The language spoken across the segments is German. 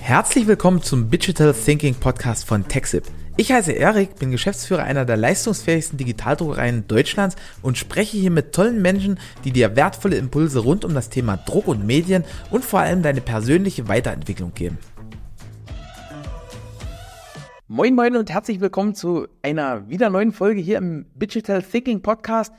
Herzlich willkommen zum Digital Thinking Podcast von TechSip. Ich heiße Erik, bin Geschäftsführer einer der leistungsfähigsten Digitaldruckereien Deutschlands und spreche hier mit tollen Menschen, die dir wertvolle Impulse rund um das Thema Druck und Medien und vor allem deine persönliche Weiterentwicklung geben. Moin moin und herzlich willkommen zu einer wieder neuen Folge hier im Digital Thinking Podcast.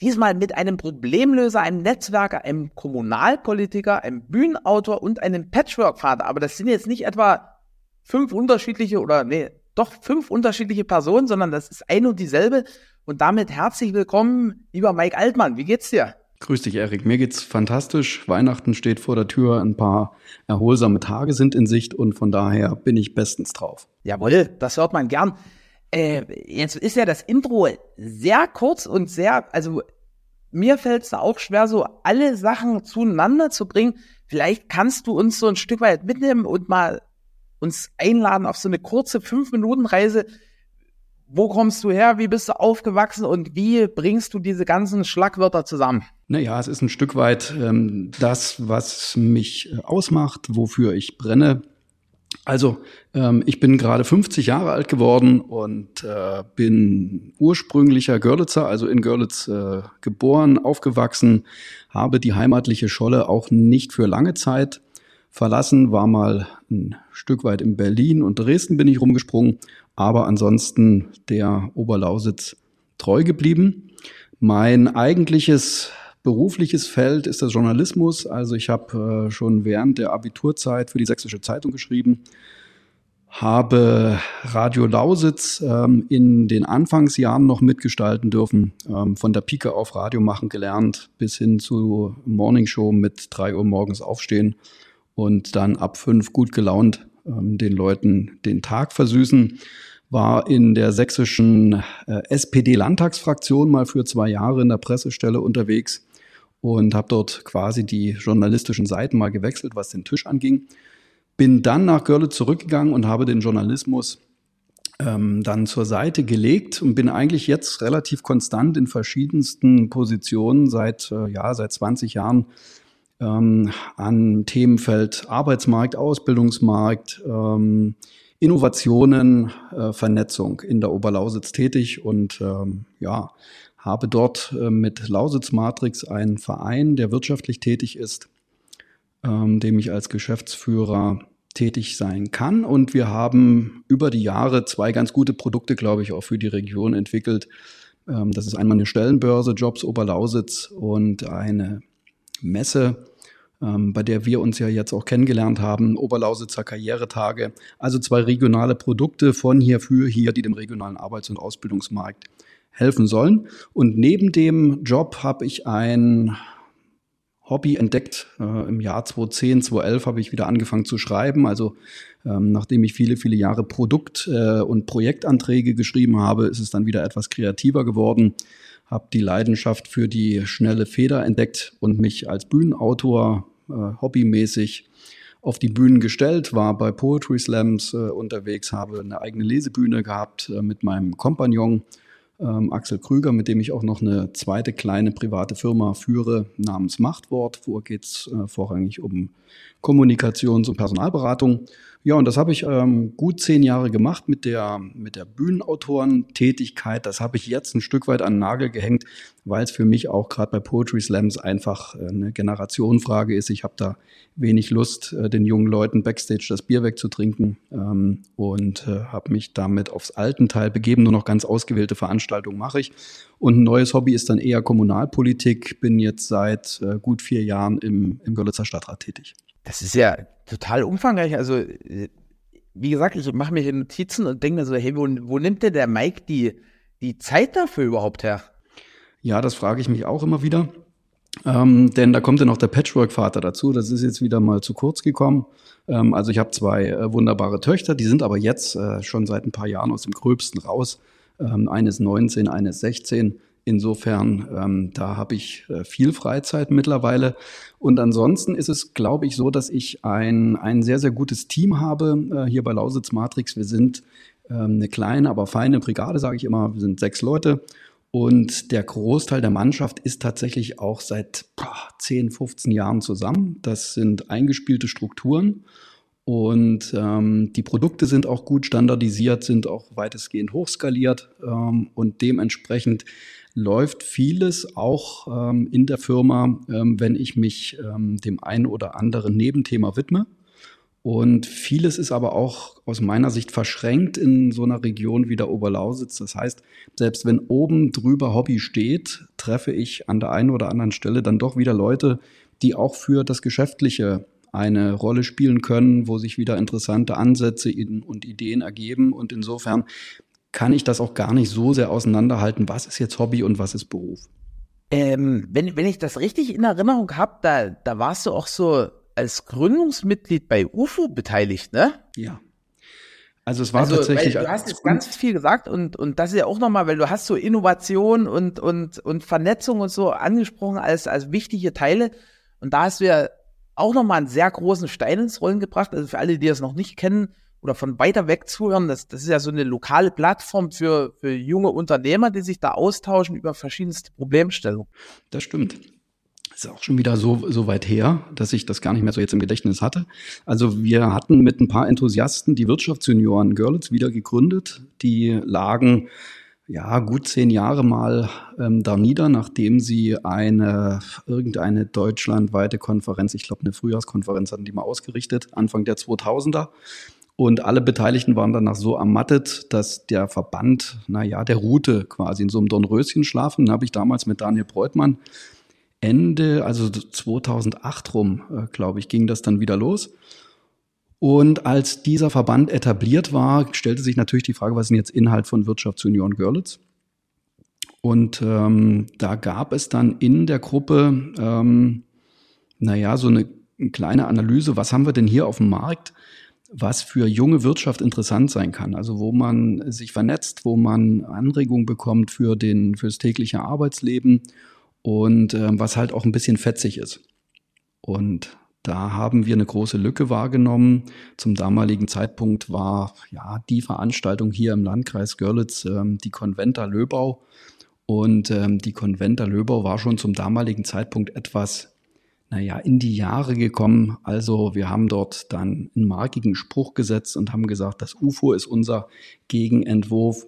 Diesmal mit einem Problemlöser, einem Netzwerker, einem Kommunalpolitiker, einem Bühnenautor und einem Patchwork-Vater. Aber das sind jetzt nicht etwa fünf unterschiedliche oder nee, doch fünf unterschiedliche Personen, sondern das ist ein und dieselbe. Und damit herzlich willkommen, lieber Mike Altmann. Wie geht's dir? Grüß dich, Erik. Mir geht's fantastisch. Weihnachten steht vor der Tür. Ein paar erholsame Tage sind in Sicht und von daher bin ich bestens drauf. Jawohl, das hört man gern. Äh, jetzt ist ja das Intro sehr kurz und sehr, also mir fällt es da auch schwer, so alle Sachen zueinander zu bringen. Vielleicht kannst du uns so ein Stück weit mitnehmen und mal uns einladen auf so eine kurze fünf Minuten Reise. Wo kommst du her? Wie bist du aufgewachsen und wie bringst du diese ganzen Schlagwörter zusammen? Naja, es ist ein Stück weit ähm, das, was mich ausmacht, wofür ich brenne. Also, ich bin gerade 50 Jahre alt geworden und äh, bin ursprünglicher Görlitzer, also in Görlitz äh, geboren, aufgewachsen, habe die heimatliche Scholle auch nicht für lange Zeit verlassen, war mal ein Stück weit in Berlin und Dresden bin ich rumgesprungen, aber ansonsten der Oberlausitz treu geblieben. Mein eigentliches berufliches Feld ist der Journalismus. Also ich habe äh, schon während der Abiturzeit für die Sächsische Zeitung geschrieben, habe Radio Lausitz ähm, in den Anfangsjahren noch mitgestalten dürfen, ähm, von der Pike auf Radio machen gelernt, bis hin zu Morningshow mit drei Uhr morgens aufstehen und dann ab fünf gut gelaunt ähm, den Leuten den Tag versüßen war in der sächsischen äh, SPD-Landtagsfraktion mal für zwei Jahre in der Pressestelle unterwegs und habe dort quasi die journalistischen Seiten mal gewechselt, was den Tisch anging. Bin dann nach Görlitz zurückgegangen und habe den Journalismus ähm, dann zur Seite gelegt und bin eigentlich jetzt relativ konstant in verschiedensten Positionen seit, äh, ja, seit 20 Jahren ähm, an Themenfeld Arbeitsmarkt, Ausbildungsmarkt, ähm, Innovationen, äh, Vernetzung in der Oberlausitz tätig und ähm, ja, habe dort äh, mit Lausitz Matrix einen Verein, der wirtschaftlich tätig ist, ähm, dem ich als Geschäftsführer tätig sein kann. Und wir haben über die Jahre zwei ganz gute Produkte, glaube ich, auch für die Region entwickelt. Ähm, das ist einmal eine Stellenbörse, Jobs Oberlausitz und eine Messe, ähm, bei der wir uns ja jetzt auch kennengelernt haben, Oberlausitzer Karrieretage. Also zwei regionale Produkte von hier für hier, die dem regionalen Arbeits- und Ausbildungsmarkt helfen sollen. Und neben dem Job habe ich ein Hobby entdeckt. Äh, Im Jahr 2010, 2011 habe ich wieder angefangen zu schreiben. Also ähm, nachdem ich viele, viele Jahre Produkt- äh, und Projektanträge geschrieben habe, ist es dann wieder etwas kreativer geworden. Habe die Leidenschaft für die schnelle Feder entdeckt und mich als Bühnenautor äh, hobbymäßig auf die Bühnen gestellt, war bei Poetry Slams äh, unterwegs, habe eine eigene Lesebühne gehabt äh, mit meinem Kompagnon ähm, Axel Krüger, mit dem ich auch noch eine zweite kleine private Firma führe namens Machtwort. Wo geht es äh, vorrangig um Kommunikations- und Personalberatung. Ja, und das habe ich ähm, gut zehn Jahre gemacht mit der, mit der Bühnenautorentätigkeit. Das habe ich jetzt ein Stück weit an den Nagel gehängt, weil es für mich auch gerade bei Poetry Slams einfach äh, eine Generationenfrage ist. Ich habe da wenig Lust, äh, den jungen Leuten backstage das Bier wegzutrinken ähm, und äh, habe mich damit aufs alten Teil begeben. Nur noch ganz ausgewählte Veranstaltungen mache ich. Und ein neues Hobby ist dann eher Kommunalpolitik. Bin jetzt seit äh, gut vier Jahren im, im Görlitzer Stadtrat tätig. Das ist ja total umfangreich. Also, äh, wie gesagt, ich mache mir hier Notizen und denke mir so, hey, wo, wo nimmt denn der Mike die, die Zeit dafür überhaupt her? Ja, das frage ich mich auch immer wieder. Ähm, denn da kommt ja noch der Patchwork-Vater dazu. Das ist jetzt wieder mal zu kurz gekommen. Ähm, also ich habe zwei äh, wunderbare Töchter, die sind aber jetzt äh, schon seit ein paar Jahren aus dem Gröbsten raus. Ähm, eines 19, eines 16. Insofern, ähm, da habe ich äh, viel Freizeit mittlerweile. Und ansonsten ist es, glaube ich, so, dass ich ein, ein sehr, sehr gutes Team habe äh, hier bei Lausitz Matrix. Wir sind ähm, eine kleine, aber feine Brigade, sage ich immer. Wir sind sechs Leute. Und der Großteil der Mannschaft ist tatsächlich auch seit boah, 10, 15 Jahren zusammen. Das sind eingespielte Strukturen. Und ähm, die Produkte sind auch gut standardisiert, sind auch weitestgehend hochskaliert ähm, und dementsprechend läuft vieles auch ähm, in der Firma, ähm, wenn ich mich ähm, dem einen oder anderen Nebenthema widme. Und vieles ist aber auch aus meiner Sicht verschränkt in so einer Region wie der Oberlausitz. Das heißt, selbst wenn oben drüber Hobby steht, treffe ich an der einen oder anderen Stelle dann doch wieder Leute, die auch für das Geschäftliche eine Rolle spielen können, wo sich wieder interessante Ansätze und Ideen ergeben. Und insofern kann ich das auch gar nicht so sehr auseinanderhalten, was ist jetzt Hobby und was ist Beruf. Ähm, wenn, wenn ich das richtig in Erinnerung habe, da, da warst du auch so als Gründungsmitglied bei UFO beteiligt, ne? Ja. Also es war also, tatsächlich. Du hast jetzt ganz viel gesagt und, und das ist ja auch nochmal, weil du hast so Innovation und, und, und Vernetzung und so angesprochen als, als wichtige Teile. Und da hast du ja auch nochmal einen sehr großen Stein ins Rollen gebracht. Also für alle, die das noch nicht kennen oder von weiter weg zuhören, das, das ist ja so eine lokale Plattform für, für junge Unternehmer, die sich da austauschen über verschiedenste Problemstellungen. Das stimmt. Ist auch schon wieder so, so weit her, dass ich das gar nicht mehr so jetzt im Gedächtnis hatte. Also wir hatten mit ein paar Enthusiasten die Wirtschaftsjunioren Görlitz wieder gegründet. Die lagen ja, gut zehn Jahre mal ähm, da nieder, nachdem sie eine irgendeine deutschlandweite Konferenz, ich glaube eine Frühjahrskonferenz hatten die mal ausgerichtet, Anfang der 2000er. Und alle Beteiligten waren danach so ermattet, dass der Verband, naja, der Route quasi in so einem Dornröschen schlafen. Dann habe ich damals mit Daniel Breutmann Ende, also 2008 rum, äh, glaube ich, ging das dann wieder los. Und als dieser Verband etabliert war, stellte sich natürlich die Frage, was ist denn jetzt Inhalt von Wirtschaftsunion Görlitz? Und ähm, da gab es dann in der Gruppe, ähm, naja, so eine, eine kleine Analyse, was haben wir denn hier auf dem Markt, was für junge Wirtschaft interessant sein kann. Also wo man sich vernetzt, wo man Anregungen bekommt für den, fürs tägliche Arbeitsleben und äh, was halt auch ein bisschen fetzig ist. Und da haben wir eine große Lücke wahrgenommen. Zum damaligen Zeitpunkt war ja die Veranstaltung hier im Landkreis Görlitz ähm, die Konventa Löbau. Und ähm, die Konventa Löbau war schon zum damaligen Zeitpunkt etwas, naja, in die Jahre gekommen. Also wir haben dort dann einen markigen Spruch gesetzt und haben gesagt, das UFO ist unser Gegenentwurf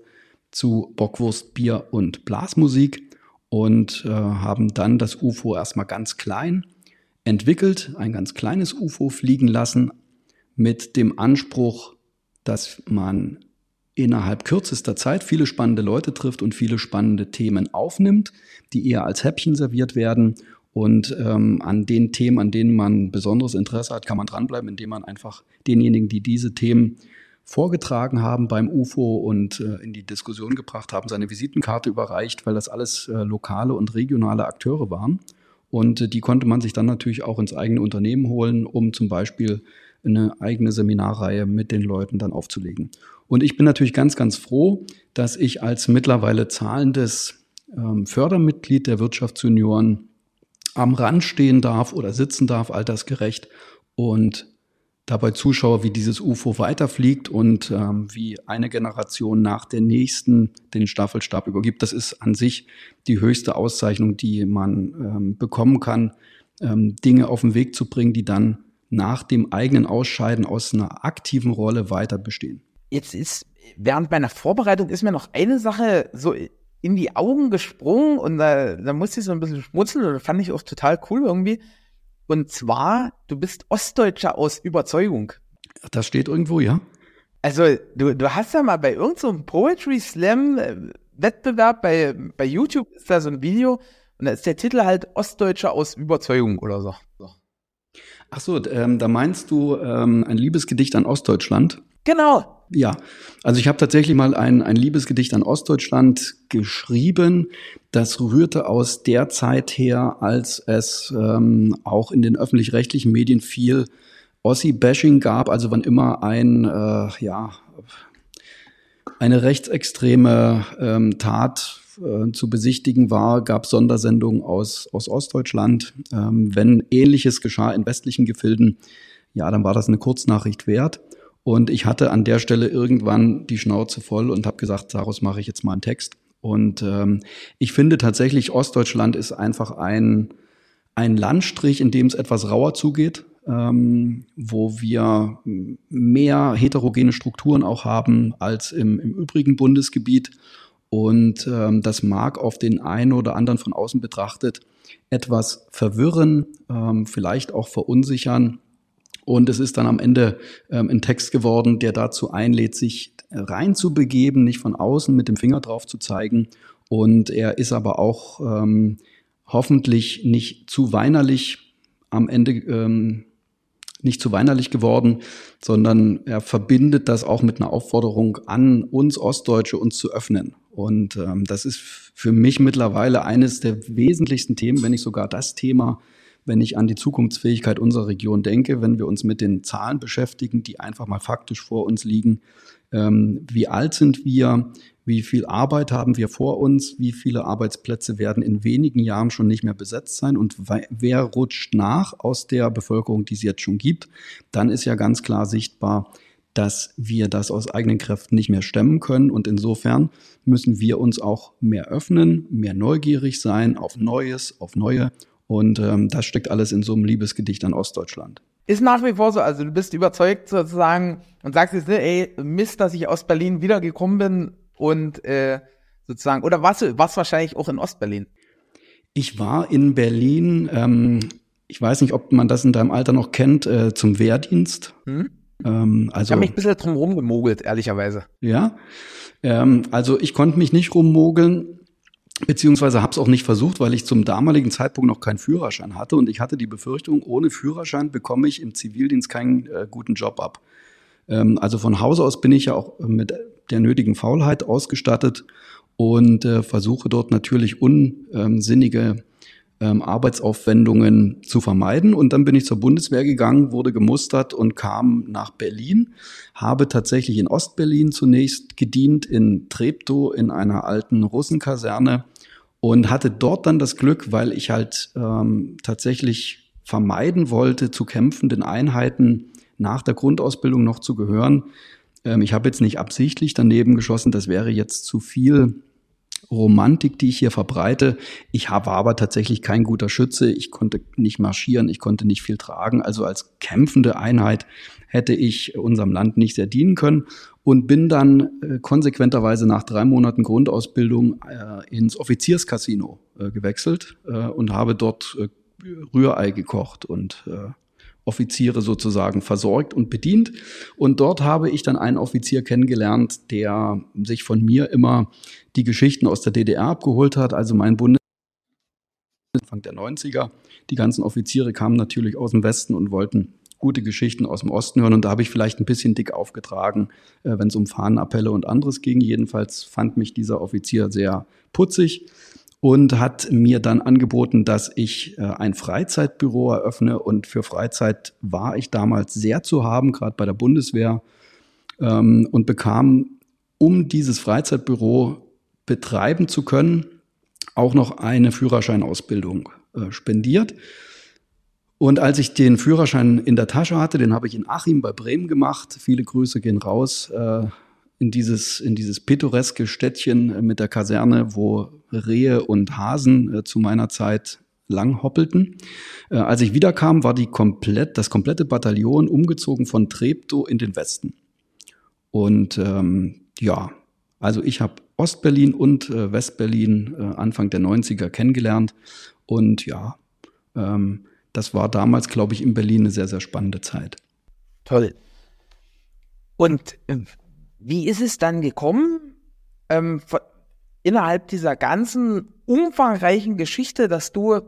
zu Bockwurst, Bier und Blasmusik und äh, haben dann das UFO erstmal ganz klein entwickelt, ein ganz kleines UFO fliegen lassen mit dem Anspruch, dass man innerhalb kürzester Zeit viele spannende Leute trifft und viele spannende Themen aufnimmt, die eher als Häppchen serviert werden. Und ähm, an den Themen, an denen man besonderes Interesse hat, kann man dranbleiben, indem man einfach denjenigen, die diese Themen vorgetragen haben beim UFO und äh, in die Diskussion gebracht haben, seine Visitenkarte überreicht, weil das alles äh, lokale und regionale Akteure waren. Und äh, die konnte man sich dann natürlich auch ins eigene Unternehmen holen, um zum Beispiel eine eigene Seminarreihe mit den Leuten dann aufzulegen. Und ich bin natürlich ganz, ganz froh, dass ich als mittlerweile zahlendes ähm, Fördermitglied der Wirtschaftsjunioren am Rand stehen darf oder sitzen darf, altersgerecht und dabei zuschaue, wie dieses UFO weiterfliegt und ähm, wie eine Generation nach der nächsten den Staffelstab übergibt. Das ist an sich die höchste Auszeichnung, die man ähm, bekommen kann, ähm, Dinge auf den Weg zu bringen, die dann nach dem eigenen Ausscheiden aus einer aktiven Rolle weiter bestehen. Jetzt ist während meiner Vorbereitung ist mir noch eine Sache so in die Augen gesprungen und da, da musste ich so ein bisschen schmunzeln und das fand ich auch total cool irgendwie. Und zwar, du bist Ostdeutscher aus Überzeugung. Das steht irgendwo, ja. Also, du, du hast ja mal bei irgendeinem so Poetry Slam äh, Wettbewerb bei, bei YouTube ist da so ein Video und da ist der Titel halt Ostdeutscher aus Überzeugung oder so. Ach so, ähm, da meinst du ähm, ein Liebesgedicht an Ostdeutschland? Genau. Ja, also ich habe tatsächlich mal ein, ein Liebesgedicht an Ostdeutschland geschrieben. Das rührte aus der Zeit her, als es ähm, auch in den öffentlich-rechtlichen Medien viel Ossi-Bashing gab. Also wann immer ein, äh, ja, eine rechtsextreme ähm, Tat äh, zu besichtigen war, gab Sondersendungen aus, aus Ostdeutschland. Ähm, wenn Ähnliches geschah in westlichen Gefilden, ja, dann war das eine Kurznachricht wert. Und ich hatte an der Stelle irgendwann die Schnauze voll und habe gesagt, daraus mache ich jetzt mal einen Text. Und ähm, ich finde tatsächlich, Ostdeutschland ist einfach ein, ein Landstrich, in dem es etwas rauer zugeht. ähm, wo wir mehr heterogene Strukturen auch haben als im, im übrigen Bundesgebiet. Und ähm, das mag auf den einen oder anderen von außen betrachtet etwas verwirren, ähm, vielleicht auch verunsichern. Und es ist dann am Ende ähm, ein Text geworden, der dazu einlädt, sich reinzubegeben, nicht von außen mit dem Finger drauf zu zeigen. Und er ist aber auch ähm, hoffentlich nicht zu weinerlich am Ende ähm, nicht zu weinerlich geworden, sondern er verbindet das auch mit einer Aufforderung an uns Ostdeutsche, uns zu öffnen. Und ähm, das ist für mich mittlerweile eines der wesentlichsten Themen, wenn nicht sogar das Thema, wenn ich an die Zukunftsfähigkeit unserer Region denke, wenn wir uns mit den Zahlen beschäftigen, die einfach mal faktisch vor uns liegen. Ähm, wie alt sind wir? Wie viel Arbeit haben wir vor uns? Wie viele Arbeitsplätze werden in wenigen Jahren schon nicht mehr besetzt sein? Und wer rutscht nach aus der Bevölkerung, die es jetzt schon gibt? Dann ist ja ganz klar sichtbar, dass wir das aus eigenen Kräften nicht mehr stemmen können. Und insofern müssen wir uns auch mehr öffnen, mehr neugierig sein auf Neues, auf Neue und ähm, das steckt alles in so einem Liebesgedicht an Ostdeutschland. Ist nach wie vor so, also du bist überzeugt sozusagen und sagst jetzt, ne, ey, Mist, dass ich aus Berlin wiedergekommen bin und äh, sozusagen, oder warst du warst wahrscheinlich auch in Ostberlin? Ich war in Berlin, ähm, ich weiß nicht, ob man das in deinem Alter noch kennt, äh, zum Wehrdienst. Hm? Ähm, also, ich habe mich ein bisschen drum rumgemogelt, ehrlicherweise. Ja, ähm, also ich konnte mich nicht rummogeln beziehungsweise habe es auch nicht versucht, weil ich zum damaligen Zeitpunkt noch keinen Führerschein hatte und ich hatte die Befürchtung, ohne Führerschein bekomme ich im Zivildienst keinen äh, guten Job ab. Ähm, also von Hause aus bin ich ja auch mit der nötigen Faulheit ausgestattet und äh, versuche dort natürlich unsinnige ähm, Arbeitsaufwendungen zu vermeiden. Und dann bin ich zur Bundeswehr gegangen, wurde gemustert und kam nach Berlin, habe tatsächlich in Ostberlin zunächst gedient, in Treptow in einer alten Russenkaserne und hatte dort dann das Glück, weil ich halt ähm, tatsächlich vermeiden wollte, zu kämpfenden Einheiten nach der Grundausbildung noch zu gehören. Ähm, ich habe jetzt nicht absichtlich daneben geschossen, das wäre jetzt zu viel Romantik, die ich hier verbreite. Ich war aber tatsächlich kein guter Schütze. Ich konnte nicht marschieren, ich konnte nicht viel tragen. Also als kämpfende Einheit hätte ich unserem Land nicht sehr dienen können und bin dann äh, konsequenterweise nach drei Monaten Grundausbildung äh, ins Offizierscasino äh, gewechselt äh, und habe dort äh, Rührei gekocht und äh, Offiziere sozusagen versorgt und bedient. Und dort habe ich dann einen Offizier kennengelernt, der sich von mir immer die Geschichten aus der DDR abgeholt hat. Also mein Bundes Anfang der 90er. Die ganzen Offiziere kamen natürlich aus dem Westen und wollten gute Geschichten aus dem Osten hören. Und da habe ich vielleicht ein bisschen dick aufgetragen, äh, wenn es um Fahnenappelle und anderes ging. Jedenfalls fand mich dieser Offizier sehr putzig und hat mir dann angeboten, dass ich äh, ein Freizeitbüro eröffne. Und für Freizeit war ich damals sehr zu haben, gerade bei der Bundeswehr, ähm, und bekam, um dieses Freizeitbüro betreiben zu können, auch noch eine Führerscheinausbildung äh, spendiert. Und als ich den Führerschein in der Tasche hatte, den habe ich in Achim bei Bremen gemacht. Viele Grüße gehen raus. Äh, in dieses, in dieses pittoreske Städtchen äh, mit der Kaserne, wo Rehe und Hasen äh, zu meiner Zeit lang hoppelten. Äh, als ich wiederkam, war die komplett, das komplette Bataillon umgezogen von Treptow in den Westen. Und ähm, ja, also ich habe Ostberlin und äh, Westberlin äh, Anfang der 90er kennengelernt. Und ja, ähm, das war damals, glaube ich, in Berlin eine sehr, sehr spannende Zeit. Toll. Und ähm, wie ist es dann gekommen, ähm, innerhalb dieser ganzen umfangreichen Geschichte, dass du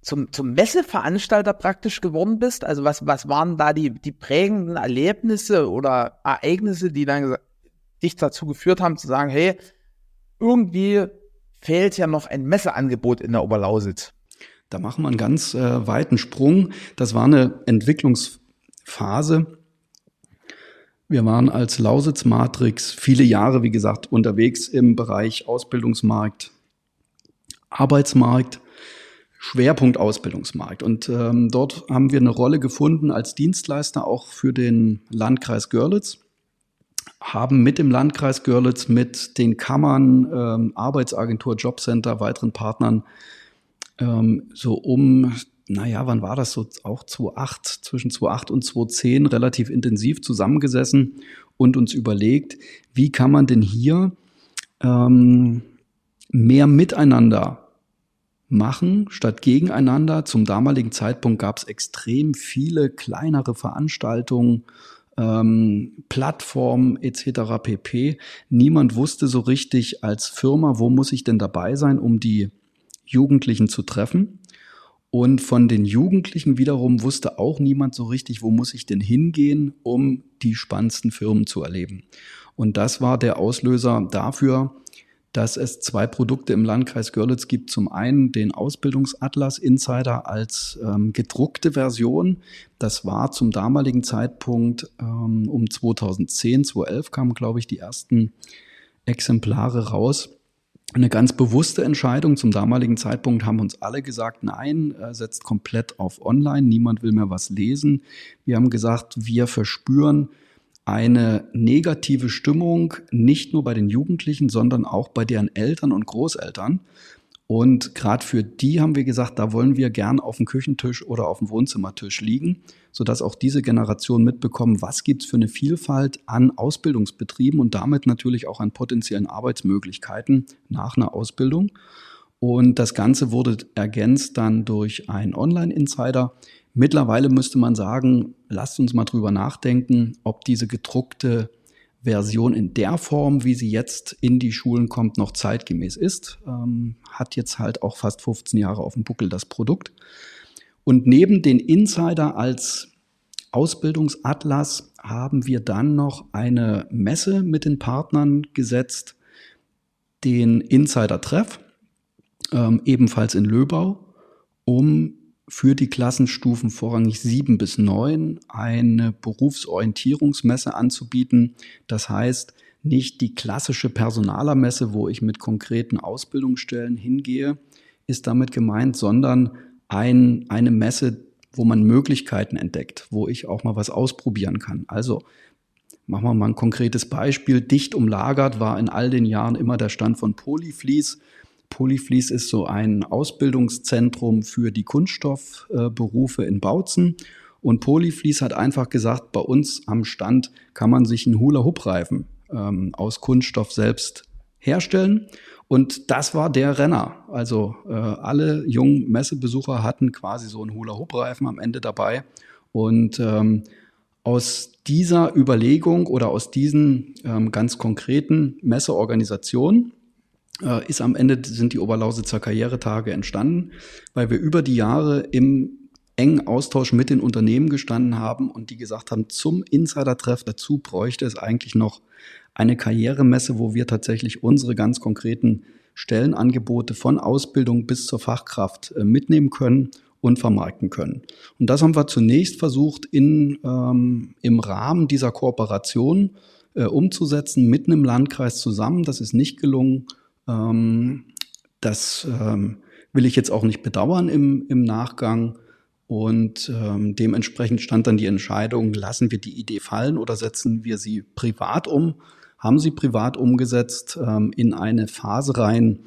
zum, zum Messeveranstalter praktisch geworden bist? Also was, was waren da die, die prägenden Erlebnisse oder Ereignisse, die dann dich dazu geführt haben, zu sagen, hey, irgendwie fehlt ja noch ein Messeangebot in der Oberlausitz? Da machen wir einen ganz äh, weiten Sprung. Das war eine Entwicklungsphase, wir waren als Lausitz Matrix viele Jahre, wie gesagt, unterwegs im Bereich Ausbildungsmarkt, Arbeitsmarkt, Schwerpunkt Ausbildungsmarkt. Und ähm, dort haben wir eine Rolle gefunden als Dienstleister auch für den Landkreis Görlitz, haben mit dem Landkreis Görlitz, mit den Kammern, ähm, Arbeitsagentur, Jobcenter, weiteren Partnern ähm, so um naja, wann war das so? Auch 2008, zwischen 2008 und 2010 relativ intensiv zusammengesessen und uns überlegt, wie kann man denn hier ähm, mehr miteinander machen statt gegeneinander. Zum damaligen Zeitpunkt gab es extrem viele kleinere Veranstaltungen, ähm, Plattformen etc. pp. Niemand wusste so richtig als Firma, wo muss ich denn dabei sein, um die Jugendlichen zu treffen. Und von den Jugendlichen wiederum wusste auch niemand so richtig, wo muss ich denn hingehen, um die spannendsten Firmen zu erleben. Und das war der Auslöser dafür, dass es zwei Produkte im Landkreis Görlitz gibt. Zum einen den Ausbildungsatlas Insider als ähm, gedruckte Version. Das war zum damaligen Zeitpunkt ähm, um 2010, 2011 kamen, glaube ich, die ersten Exemplare raus. Eine ganz bewusste Entscheidung. Zum damaligen Zeitpunkt haben uns alle gesagt, nein, äh, setzt komplett auf Online. Niemand will mehr was lesen. Wir haben gesagt, wir verspüren, eine negative Stimmung, nicht nur bei den Jugendlichen, sondern auch bei deren Eltern und Großeltern. Und gerade für die haben wir gesagt, da wollen wir gern auf dem Küchentisch oder auf dem Wohnzimmertisch liegen, sodass auch diese Generation mitbekommen, was gibt's für eine Vielfalt an Ausbildungsbetrieben und damit natürlich auch an potenziellen Arbeitsmöglichkeiten nach einer Ausbildung. Und das Ganze wurde ergänzt dann durch einen Online-Insider, Mittlerweile müsste man sagen, lasst uns mal drüber nachdenken, ob diese gedruckte Version in der Form, wie sie jetzt in die Schulen kommt, noch zeitgemäß ist. Ähm, hat jetzt halt auch fast 15 Jahre auf dem Buckel das Produkt. Und neben den Insider als Ausbildungsatlas haben wir dann noch eine Messe mit den Partnern gesetzt, den Insider-Treff, ähm, ebenfalls in Löbau, um für die Klassenstufen vorrangig sieben bis neun eine Berufsorientierungsmesse anzubieten. Das heißt, nicht die klassische Personalermesse, wo ich mit konkreten Ausbildungsstellen hingehe, ist damit gemeint, sondern ein, eine Messe, wo man Möglichkeiten entdeckt, wo ich auch mal was ausprobieren kann. Also machen wir mal ein konkretes Beispiel. Dicht umlagert war in all den Jahren immer der Stand von Polyflies. Polyflies ist so ein Ausbildungszentrum für die Kunststoffberufe in Bautzen. Und Polyflies hat einfach gesagt, bei uns am Stand kann man sich einen Hula-Hoop-Reifen ähm, aus Kunststoff selbst herstellen. Und das war der Renner. Also äh, alle jungen Messebesucher hatten quasi so einen Hula-Hoop-Reifen am Ende dabei. Und ähm, aus dieser Überlegung oder aus diesen ähm, ganz konkreten Messeorganisationen ist am Ende sind die Oberlausitzer Karrieretage entstanden, weil wir über die Jahre im engen Austausch mit den Unternehmen gestanden haben und die gesagt haben, zum Insider-Treff dazu bräuchte es eigentlich noch eine Karrieremesse, wo wir tatsächlich unsere ganz konkreten Stellenangebote von Ausbildung bis zur Fachkraft äh, mitnehmen können und vermarkten können. Und das haben wir zunächst versucht, in, ähm, im Rahmen dieser Kooperation äh, umzusetzen, mit einem Landkreis zusammen. Das ist nicht gelungen. Ähm, das ähm, will ich jetzt auch nicht bedauern im, im Nachgang. Und ähm, dementsprechend stand dann die Entscheidung, lassen wir die Idee fallen oder setzen wir sie privat um? Haben sie privat umgesetzt ähm, in eine Phase rein,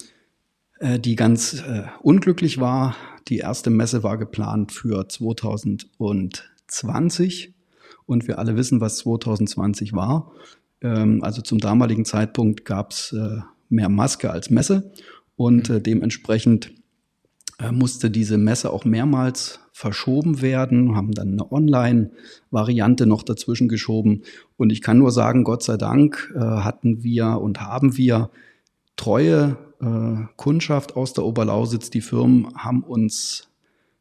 äh, die ganz äh, unglücklich war. Die erste Messe war geplant für 2020 und wir alle wissen, was 2020 war. Ähm, also zum damaligen Zeitpunkt gab es äh, mehr Maske als Messe und mhm. äh, dementsprechend äh, musste diese Messe auch mehrmals verschoben werden, haben dann eine Online-Variante noch dazwischen geschoben. Und ich kann nur sagen, Gott sei Dank äh, hatten wir und haben wir treue äh, Kundschaft aus der Oberlausitz. Die Firmen haben uns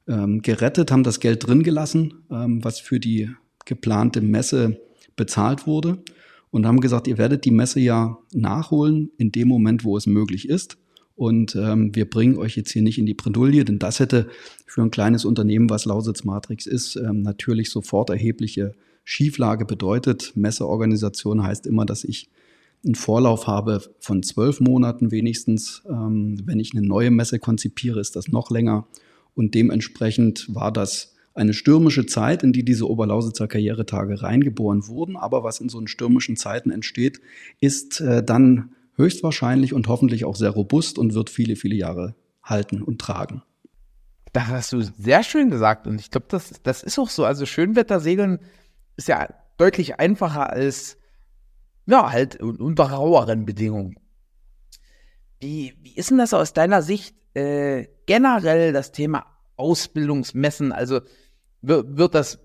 ähm, gerettet, haben das Geld drin gelassen, ähm, was für die geplante Messe bezahlt wurde und haben gesagt, ihr werdet die Messe ja nachholen in dem Moment, wo es möglich ist. Und ähm, wir bringen euch jetzt hier nicht in die Bredouille, denn das hätte für ein kleines Unternehmen, was Lausitz Matrix ist, ähm, natürlich sofort erhebliche Schieflage bedeutet. Messeorganisation heißt immer, dass ich einen Vorlauf habe von zwölf Monaten wenigstens. Ähm, wenn ich eine neue Messe konzipiere, ist das noch länger. Und dementsprechend war das eine stürmische Zeit, in die diese Oberlausitzer Karrieretage reingeboren wurden. Aber was in so stürmischen Zeiten entsteht, ist äh, dann höchstwahrscheinlich und hoffentlich auch sehr robust und wird viele, viele Jahre halten und tragen. Das hast du sehr schön gesagt und ich glaube, das, das ist auch so. Also Schönwettersegeln ist ja deutlich einfacher als ja, halt unter raueren Bedingungen. Wie, wie ist denn das aus deiner Sicht äh, generell das Thema Ausbildungsmessen? Also wird, wird das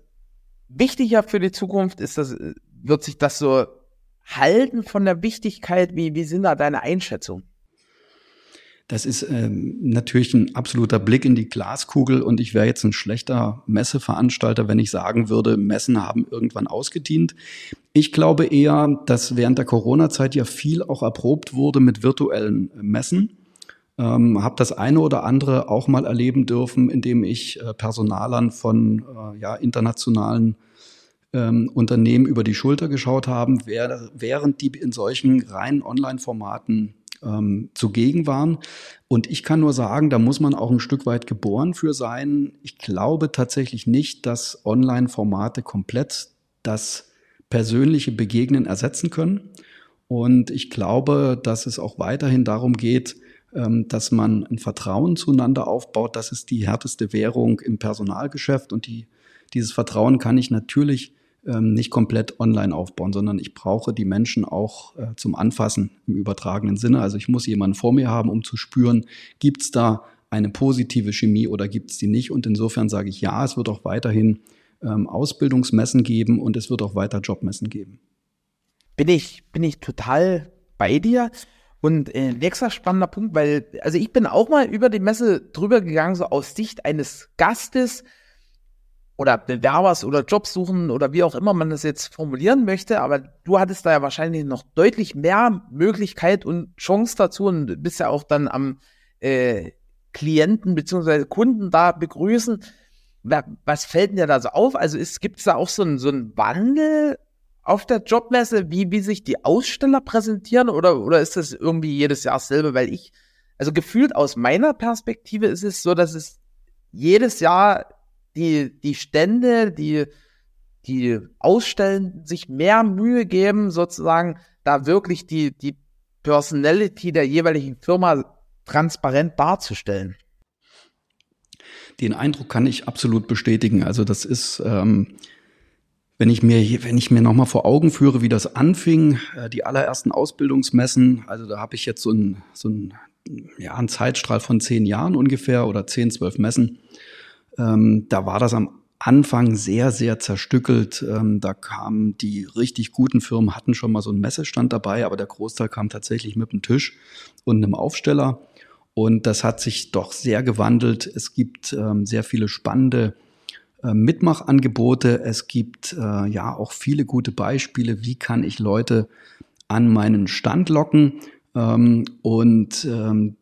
wichtiger für die Zukunft? Ist das, wird sich das so halten von der Wichtigkeit? Wie, wie sind da deine Einschätzungen? Das ist ähm, natürlich ein absoluter Blick in die Glaskugel und ich wäre jetzt ein schlechter Messeveranstalter, wenn ich sagen würde, Messen haben irgendwann ausgedient. Ich glaube eher, dass während der Corona-Zeit ja viel auch erprobt wurde mit virtuellen Messen. Ähm, habe das eine oder andere auch mal erleben dürfen, indem ich äh, Personalern von äh, ja, internationalen ähm, Unternehmen über die Schulter geschaut haben, während die in solchen reinen Online-Formaten ähm, zugegen waren. Und ich kann nur sagen, da muss man auch ein Stück weit geboren für sein. Ich glaube tatsächlich nicht, dass Online-Formate komplett das persönliche Begegnen ersetzen können. Und ich glaube, dass es auch weiterhin darum geht, dass man ein Vertrauen zueinander aufbaut. Das ist die härteste Währung im Personalgeschäft. Und die, dieses Vertrauen kann ich natürlich ähm, nicht komplett online aufbauen, sondern ich brauche die Menschen auch äh, zum Anfassen im übertragenen Sinne. Also ich muss jemanden vor mir haben, um zu spüren, gibt es da eine positive Chemie oder gibt es die nicht? Und insofern sage ich ja, es wird auch weiterhin ähm, Ausbildungsmessen geben und es wird auch weiter Jobmessen geben. Bin ich, bin ich total bei dir. Und äh, nächster spannender Punkt, weil, also ich bin auch mal über die Messe drüber gegangen, so aus Sicht eines Gastes, oder Bewerbers oder Jobsuchen oder wie auch immer man das jetzt formulieren möchte, aber du hattest da ja wahrscheinlich noch deutlich mehr Möglichkeit und Chance dazu und bist ja auch dann am äh, Klienten beziehungsweise Kunden da begrüßen. Was fällt dir da so auf? Also gibt es da auch so einen so einen Wandel auf der Jobmesse, wie, wie sich die Aussteller präsentieren oder, oder ist das irgendwie jedes Jahr dasselbe? Weil ich, also gefühlt aus meiner Perspektive ist es so, dass es jedes Jahr die, die Stände, die, die Ausstellen sich mehr Mühe geben, sozusagen da wirklich die, die Personality der jeweiligen Firma transparent darzustellen. Den Eindruck kann ich absolut bestätigen. Also das ist, ähm, wenn ich mir, wenn ich mir nochmal vor Augen führe, wie das anfing, äh, die allerersten Ausbildungsmessen, also da habe ich jetzt so ein, so ein, ja, einen Zeitstrahl von zehn Jahren ungefähr oder zehn, zwölf Messen. Ähm, da war das am Anfang sehr, sehr zerstückelt. Ähm, da kamen die richtig guten Firmen, hatten schon mal so einen Messestand dabei, aber der Großteil kam tatsächlich mit einem Tisch und einem Aufsteller. Und das hat sich doch sehr gewandelt. Es gibt ähm, sehr viele spannende Mitmachangebote. Es gibt äh, ja auch viele gute Beispiele. Wie kann ich Leute an meinen Stand locken? Ähm, und ähm,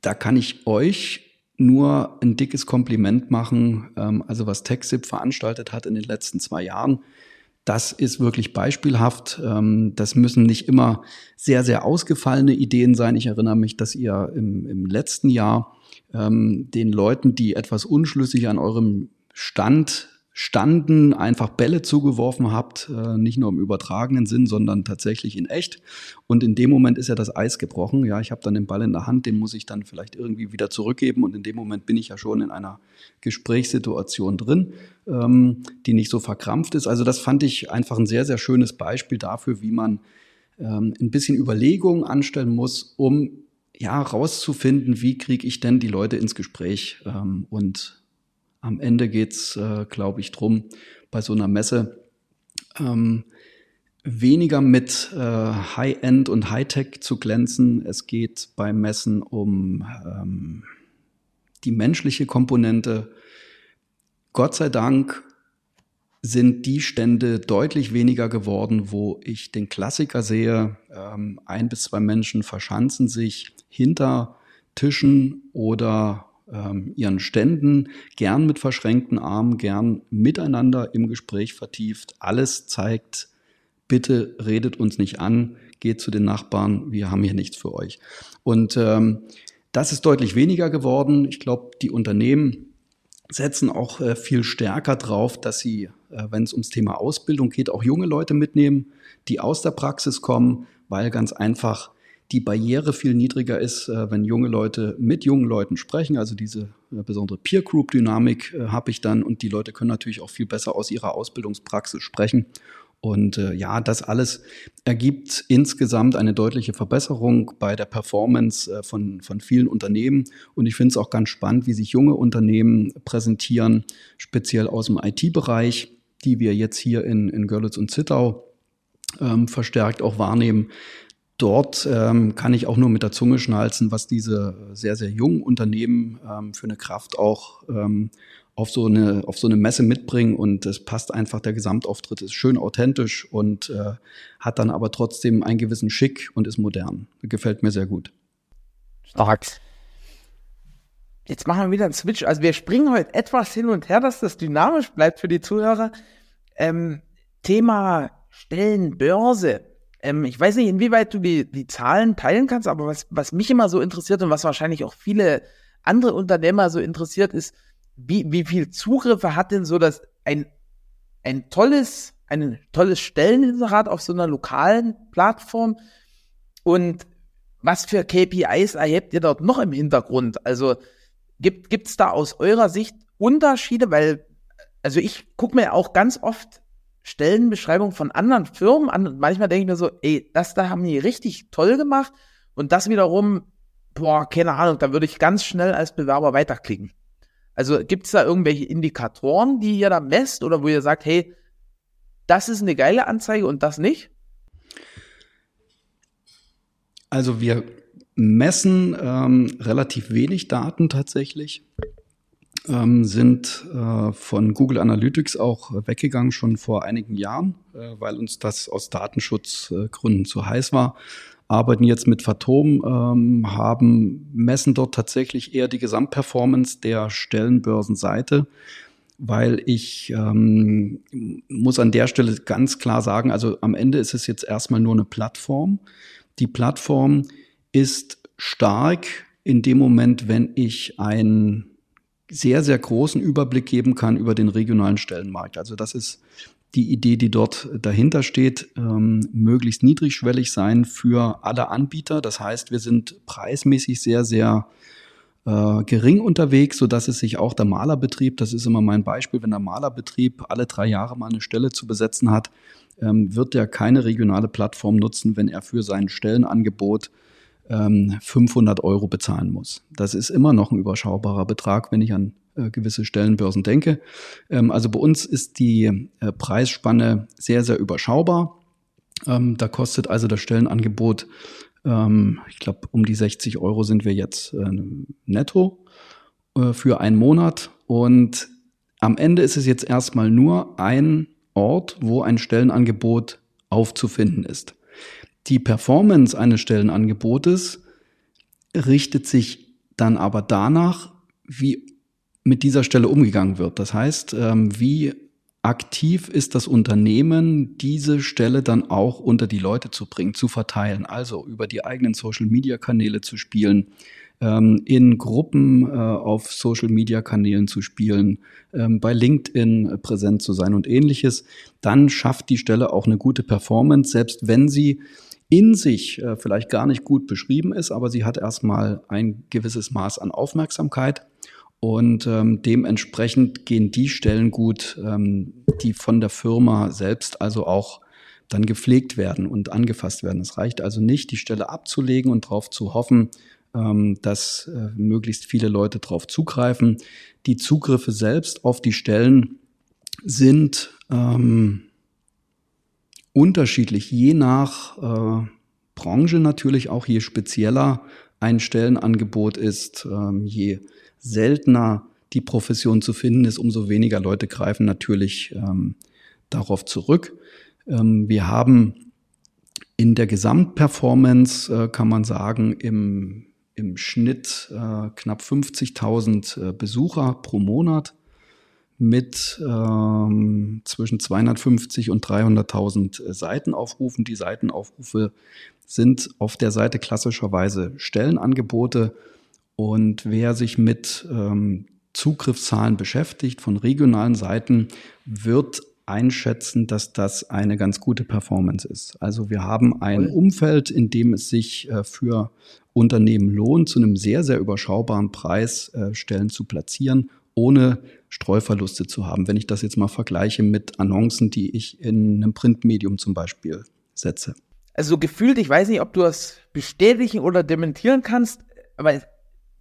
da kann ich euch nur ein dickes Kompliment machen. Ähm, also was TechSip veranstaltet hat in den letzten zwei Jahren, das ist wirklich beispielhaft. Das müssen nicht immer sehr, sehr ausgefallene Ideen sein. Ich erinnere mich, dass ihr im, im letzten Jahr den Leuten, die etwas unschlüssig an eurem Stand standen, einfach Bälle zugeworfen habt, äh, nicht nur im übertragenen Sinn, sondern tatsächlich in echt. Und in dem Moment ist ja das Eis gebrochen. Ja, ich habe dann den Ball in der Hand, den muss ich dann vielleicht irgendwie wieder zurückgeben. Und in dem Moment bin ich ja schon in einer Gesprächssituation drin, ähm, die nicht so verkrampft ist. Also das fand ich einfach ein sehr, sehr schönes Beispiel dafür, wie man ähm, ein bisschen Überlegungen anstellen muss, um ja rauszufinden, wie kriege ich denn die Leute ins Gespräch ähm, und am Ende geht's, äh, glaube ich, drum bei so einer Messe ähm, weniger mit äh, High-End und High-Tech zu glänzen. Es geht beim Messen um ähm, die menschliche Komponente. Gott sei Dank sind die Stände deutlich weniger geworden, wo ich den Klassiker sehe. Ähm, ein bis zwei Menschen verschanzen sich hinter Tischen oder ähm, ihren Ständen, gern mit verschränkten Armen, gern miteinander im Gespräch vertieft. Alles zeigt, bitte redet uns nicht an, geht zu den Nachbarn, wir haben hier nichts für euch. Und ähm, das ist deutlich weniger geworden. Ich glaube, die Unternehmen setzen auch äh, viel stärker drauf, dass sie, äh, wenn es ums Thema Ausbildung geht, auch junge Leute mitnehmen, die aus der Praxis kommen, weil ganz einfach die Barriere viel niedriger ist, äh, wenn junge Leute mit jungen Leuten sprechen. Also diese äh, besondere Peer Group Dynamik äh, habe ich dann und die Leute können natürlich auch viel besser aus ihrer Ausbildungspraxis sprechen. Und äh, ja, das alles ergibt insgesamt eine deutliche Verbesserung bei der Performance äh, von, von vielen Unternehmen. Und ich finde es auch ganz spannend, wie sich junge Unternehmen präsentieren, speziell aus dem IT-Bereich, die wir jetzt hier in, in Görlitz und Zittau ähm, verstärkt auch wahrnehmen. Dort ähm, kann ich auch nur mit der Zunge schnalzen, was diese sehr, sehr jungen Unternehmen ähm, für eine Kraft auch ähm, auf so eine, auf so eine Messe mitbringen und es passt einfach, der Gesamtauftritt ist schön authentisch und äh, hat dann aber trotzdem einen gewissen Schick und ist modern. Gefällt mir sehr gut. Stark. Jetzt machen wir wieder einen Switch. Also wir springen heute etwas hin und her, dass das dynamisch bleibt für die Zuhörer. Ähm, Thema Stellenbörse. Ähm, ich weiß nicht, inwieweit du die, die Zahlen teilen kannst, aber was, was mich immer so interessiert und was wahrscheinlich auch viele andere Unternehmer so interessiert, ist, wie, wie viel Zugriffe hat denn so das ein, ein tolles, ein tolles Stelleninserat auf so einer lokalen Plattform und was für KPIs erhebt ihr dort noch im Hintergrund? Also gibt es da aus eurer Sicht Unterschiede? Weil, also ich gucke mir auch ganz oft Stellenbeschreibungen von anderen Firmen an und manchmal denke ich mir so, ey, das da haben die richtig toll gemacht und das wiederum, boah, keine Ahnung, da würde ich ganz schnell als Bewerber weiterklicken. Also gibt es da irgendwelche Indikatoren, die ihr da messt oder wo ihr sagt, hey, das ist eine geile Anzeige und das nicht? Also wir messen ähm, relativ wenig Daten tatsächlich, ähm, sind äh, von Google Analytics auch weggegangen schon vor einigen Jahren, äh, weil uns das aus Datenschutzgründen zu heiß war arbeiten jetzt mit Phantom, ähm, haben, messen dort tatsächlich eher die Gesamtperformance der Stellenbörsenseite, weil ich ähm, muss an der Stelle ganz klar sagen, also am Ende ist es jetzt erstmal nur eine Plattform. Die Plattform ist stark in dem Moment, wenn ich einen sehr, sehr großen Überblick geben kann über den regionalen Stellenmarkt. Also das ist die Idee, die dort dahinter steht, ähm, möglichst niedrigschwellig sein für alle Anbieter. Das heißt, wir sind preismäßig sehr, sehr äh, gering unterwegs, so dass es sich auch der Malerbetrieb, das ist immer mein Beispiel, wenn der Malerbetrieb alle drei Jahre mal eine Stelle zu besetzen hat, ähm, wird er keine regionale Plattform nutzen, wenn er für sein Stellenangebot 500 ähm, Euro bezahlen muss. Das ist immer noch ein überschaubarer Betrag, wenn ich an äh, gewisse Stellenbörsen denke. Ähm, also bei uns ist die äh, Preisspanne sehr, sehr überschaubar. Ähm, da kostet also das Stellenangebot, ähm, ich glaube, um die 60 Euro sind wir jetzt äh, netto äh, für einen Monat. Und am Ende ist es jetzt erstmal nur ein Ort, wo ein Stellenangebot aufzufinden ist. Die Performance eines Stellenangebotes richtet sich dann aber danach, wie mit dieser Stelle umgegangen wird. Das heißt, ähm, wie aktiv ist das Unternehmen, diese Stelle dann auch unter die Leute zu bringen, zu verteilen, also über die eigenen Social-Media-Kanäle zu spielen, ähm, in Gruppen äh, auf Social-Media-Kanälen zu spielen, ähm, bei LinkedIn präsent zu sein und ähnliches, dann schafft die Stelle auch eine gute Performance, selbst wenn sie in sich äh, vielleicht gar nicht gut beschrieben ist, aber sie hat erstmal ein gewisses Maß an Aufmerksamkeit und ähm, dementsprechend gehen die Stellen gut, ähm, die von der Firma selbst also auch dann gepflegt werden und angefasst werden. Es reicht also nicht, die Stelle abzulegen und darauf zu hoffen, ähm, dass äh, möglichst viele Leute darauf zugreifen. Die Zugriffe selbst auf die Stellen sind ähm, unterschiedlich, je nach äh, Branche natürlich auch, je spezieller ein Stellenangebot ist, ähm, je seltener die Profession zu finden ist, umso weniger Leute greifen natürlich ähm, darauf zurück. Ähm, wir haben in der Gesamtperformance, äh, kann man sagen, im, im Schnitt äh, knapp 50.000 äh, Besucher pro Monat mit ähm, zwischen 250 und 300.000 äh, Seitenaufrufen. Die Seitenaufrufe sind auf der Seite klassischerweise Stellenangebote und wer sich mit ähm, Zugriffszahlen beschäftigt von regionalen Seiten, wird einschätzen, dass das eine ganz gute Performance ist. Also wir haben ein Umfeld, in dem es sich äh, für Unternehmen lohnt, zu einem sehr, sehr überschaubaren Preis äh, Stellen zu platzieren, ohne Streuverluste zu haben. Wenn ich das jetzt mal vergleiche mit Annoncen, die ich in einem Printmedium zum Beispiel setze. Also gefühlt, ich weiß nicht, ob du das bestätigen oder dementieren kannst, aber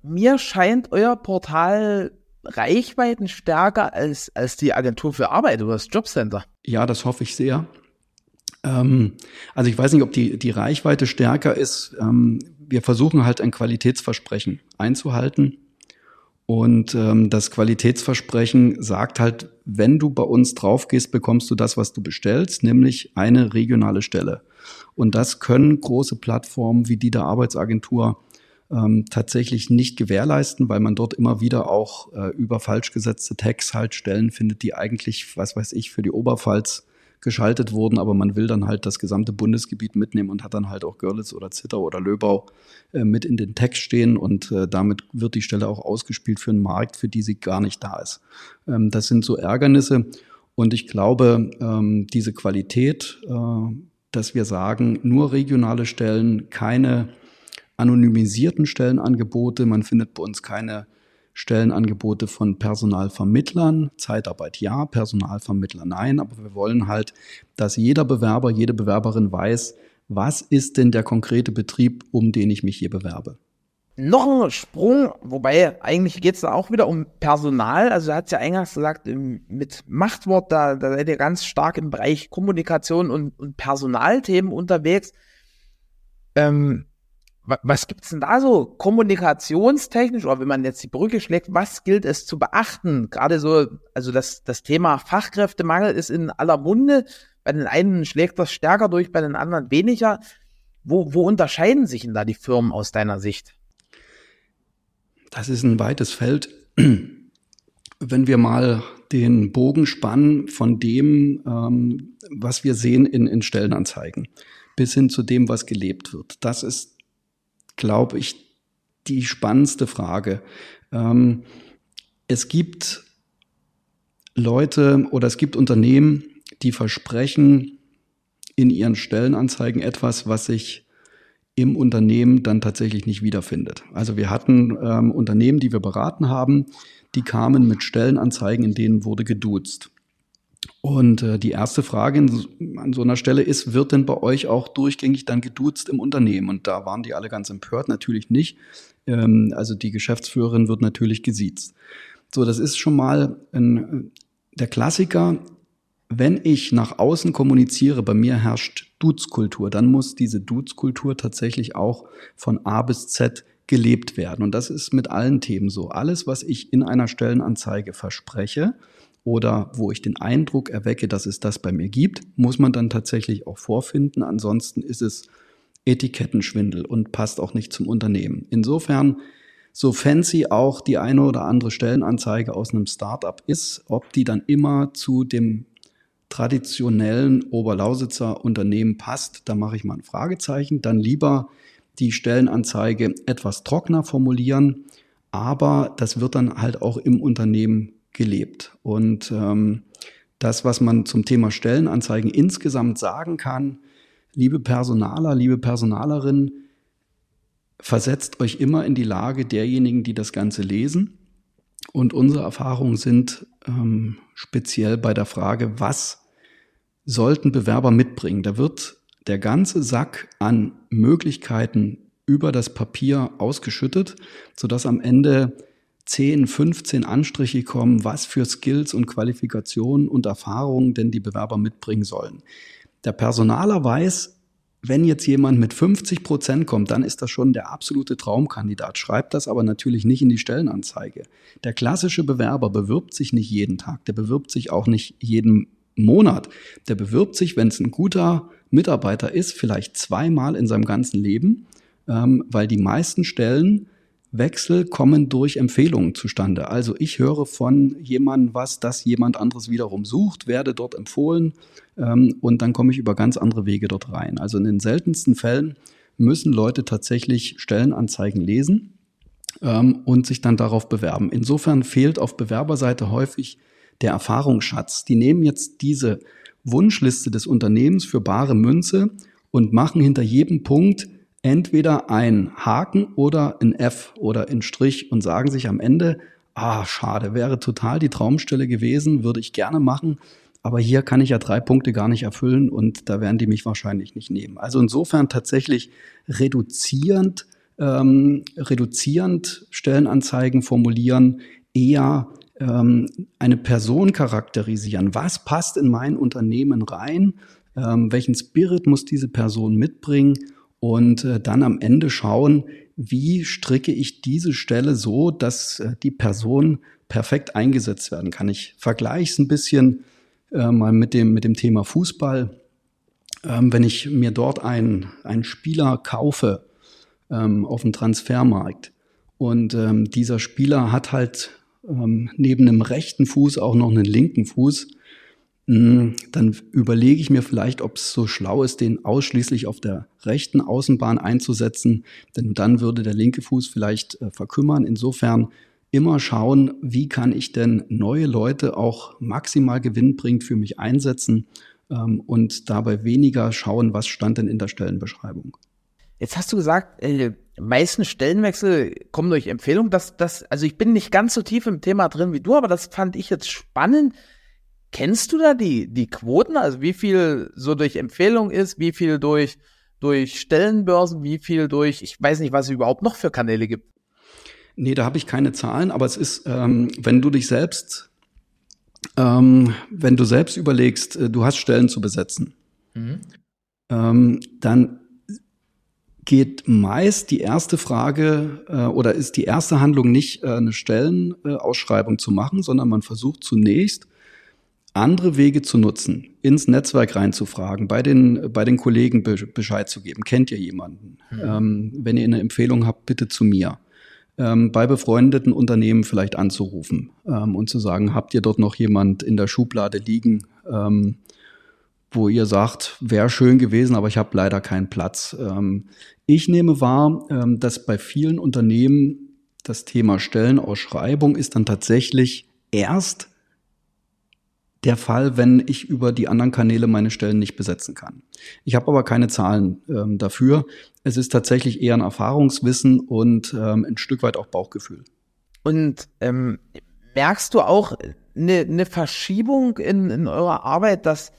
mir scheint euer Portal Reichweiten stärker als, als die Agentur für Arbeit oder das Jobcenter. Ja, das hoffe ich sehr. Ähm, also ich weiß nicht, ob die, die Reichweite stärker ist. Ähm, wir versuchen halt ein Qualitätsversprechen einzuhalten. Und ähm, das Qualitätsversprechen sagt halt, wenn du bei uns draufgehst, bekommst du das, was du bestellst, nämlich eine regionale Stelle. Und das können große Plattformen wie die der Arbeitsagentur ähm, tatsächlich nicht gewährleisten, weil man dort immer wieder auch äh, über falsch gesetzte Tags halt Stellen findet, die eigentlich, was weiß ich, für die Oberpfalz geschaltet wurden, aber man will dann halt das gesamte Bundesgebiet mitnehmen und hat dann halt auch Görlitz oder Zittau oder Löbau äh, mit in den Text stehen und äh, damit wird die Stelle auch ausgespielt für einen Markt, für die sie gar nicht da ist. Ähm, das sind so Ärgernisse und ich glaube, ähm, diese Qualität, äh, dass wir sagen, nur regionale Stellen, keine anonymisierten Stellenangebote. Man findet bei uns keine Stellenangebote von Personalvermittlern. Zeitarbeit ja, Personalvermittler nein. Aber wir wollen halt, dass jeder Bewerber, jede Bewerberin weiß, was ist denn der konkrete Betrieb, um den ich mich hier bewerbe. Noch ein Sprung, wobei eigentlich geht es da auch wieder um Personal. Also er hat ja eingangs gesagt, mit Machtwort, da, da seid ihr ganz stark im Bereich Kommunikation und, und Personalthemen unterwegs. Ähm, was gibt's denn da so kommunikationstechnisch oder wenn man jetzt die Brücke schlägt, was gilt es zu beachten? Gerade so, also das, das Thema Fachkräftemangel ist in aller Munde. Bei den einen schlägt das stärker durch, bei den anderen weniger. Wo, wo unterscheiden sich denn da die Firmen aus deiner Sicht? Das ist ein weites Feld. Wenn wir mal den Bogen spannen von dem, ähm, was wir sehen in, in Stellenanzeigen, bis hin zu dem, was gelebt wird. Das ist glaube ich, die spannendste Frage. Ähm, es gibt Leute oder es gibt Unternehmen, die versprechen in ihren Stellenanzeigen etwas, was sich im Unternehmen dann tatsächlich nicht wiederfindet. Also wir hatten ähm, Unternehmen, die wir beraten haben, die kamen mit Stellenanzeigen, in denen wurde geduzt. Und äh, die erste Frage an so einer Stelle ist, wird denn bei euch auch durchgängig dann geduzt im Unternehmen? Und da waren die alle ganz empört, natürlich nicht. Ähm, also die Geschäftsführerin wird natürlich gesiezt. So, das ist schon mal ein, der Klassiker. Wenn ich nach außen kommuniziere, bei mir herrscht Duzkultur, dann muss diese Duzkultur tatsächlich auch von A bis Z gelebt werden. Und das ist mit allen Themen so. Alles, was ich in einer Stellenanzeige verspreche, oder wo ich den Eindruck erwecke, dass es das bei mir gibt, muss man dann tatsächlich auch vorfinden. Ansonsten ist es Etikettenschwindel und passt auch nicht zum Unternehmen. Insofern, so fancy auch die eine oder andere Stellenanzeige aus einem Startup ist, ob die dann immer zu dem traditionellen Oberlausitzer Unternehmen passt, da mache ich mal ein Fragezeichen. Dann lieber die Stellenanzeige etwas trockener formulieren, aber das wird dann halt auch im Unternehmen gelebt. Und ähm, das, was man zum Thema Stellenanzeigen insgesamt sagen kann, liebe Personaler, liebe Personalerin, versetzt euch immer in die Lage derjenigen, die das Ganze lesen. Und unsere Erfahrungen sind ähm, speziell bei der Frage, was sollten Bewerber mitbringen? Da wird der ganze Sack an Möglichkeiten über das Papier ausgeschüttet, sodass am Ende 10, 15 Anstriche kommen, was für Skills und Qualifikationen und Erfahrungen denn die Bewerber mitbringen sollen. Der Personaler weiß, wenn jetzt jemand mit 50 Prozent kommt, dann ist das schon der absolute Traumkandidat. Schreibt das aber natürlich nicht in die Stellenanzeige. Der klassische Bewerber bewirbt sich nicht jeden Tag, der bewirbt sich auch nicht jeden Monat. Der bewirbt sich, wenn es ein guter Mitarbeiter ist, vielleicht zweimal in seinem ganzen Leben, ähm, weil die meisten Stellen Wechsel kommen durch Empfehlungen zustande. Also ich höre von jemandem was, das jemand anderes wiederum sucht, werde dort empfohlen ähm, und dann komme ich über ganz andere Wege dort rein. Also in den seltensten Fällen müssen Leute tatsächlich Stellenanzeigen lesen ähm, und sich dann darauf bewerben. Insofern fehlt auf Bewerberseite häufig der Erfahrungsschatz. Die nehmen jetzt diese Wunschliste des Unternehmens für bare Münze und machen hinter jedem Punkt entweder ein Haken oder ein F oder ein Strich und sagen sich am Ende, ah, schade, wäre total die Traumstelle gewesen, würde ich gerne machen, aber hier kann ich ja drei Punkte gar nicht erfüllen und da werden die mich wahrscheinlich nicht nehmen. Also insofern tatsächlich reduzierend, ähm, reduzierend Stellenanzeigen formulieren, eher ähm, eine Person charakterisieren. Was passt in mein Unternehmen rein? Ähm, welchen Spirit muss diese Person mitbringen? Und äh, dann am Ende schauen, wie stricke ich diese Stelle so, dass äh, die Person perfekt eingesetzt werden kann. Ich vergleiche es ein bisschen äh, mal mit dem, mit dem Thema Fußball. Ähm, wenn ich mir dort einen, einen Spieler kaufe ähm, auf dem Transfermarkt und ähm, dieser Spieler hat halt ähm, neben einem rechten Fuß auch noch einen linken Fuß, dann überlege ich mir vielleicht, ob es so schlau ist, den ausschließlich auf der rechten Außenbahn einzusetzen, denn dann würde der linke Fuß vielleicht äh, verkümmern. Insofern immer schauen, wie kann ich denn neue Leute auch maximal gewinnbringend für mich einsetzen ähm, und dabei weniger schauen, was stand denn in der Stellenbeschreibung. Jetzt hast du gesagt, äh, meisten Stellenwechsel kommen durch Empfehlung. Das, das, also ich bin nicht ganz so tief im Thema drin wie du, aber das fand ich jetzt spannend. Kennst du da die, die Quoten? Also wie viel so durch Empfehlung ist, wie viel durch, durch Stellenbörsen, wie viel durch, ich weiß nicht, was es überhaupt noch für Kanäle gibt. Nee, da habe ich keine Zahlen, aber es ist, ähm, wenn du dich selbst, ähm, wenn du selbst überlegst, äh, du hast Stellen zu besetzen, mhm. ähm, dann geht meist die erste Frage äh, oder ist die erste Handlung nicht äh, eine Stellenausschreibung zu machen, sondern man versucht zunächst andere Wege zu nutzen, ins Netzwerk reinzufragen, bei den, bei den Kollegen Bescheid zu geben. Kennt ihr jemanden? Mhm. Ähm, wenn ihr eine Empfehlung habt, bitte zu mir ähm, bei befreundeten Unternehmen vielleicht anzurufen ähm, und zu sagen, habt ihr dort noch jemand in der Schublade liegen, ähm, wo ihr sagt, wäre schön gewesen, aber ich habe leider keinen Platz. Ähm, ich nehme wahr, ähm, dass bei vielen Unternehmen das Thema Stellenausschreibung ist dann tatsächlich erst der Fall, wenn ich über die anderen Kanäle meine Stellen nicht besetzen kann. Ich habe aber keine Zahlen ähm, dafür. Es ist tatsächlich eher ein Erfahrungswissen und ähm, ein Stück weit auch Bauchgefühl. Und ähm, merkst du auch eine ne Verschiebung in, in eurer Arbeit, dass,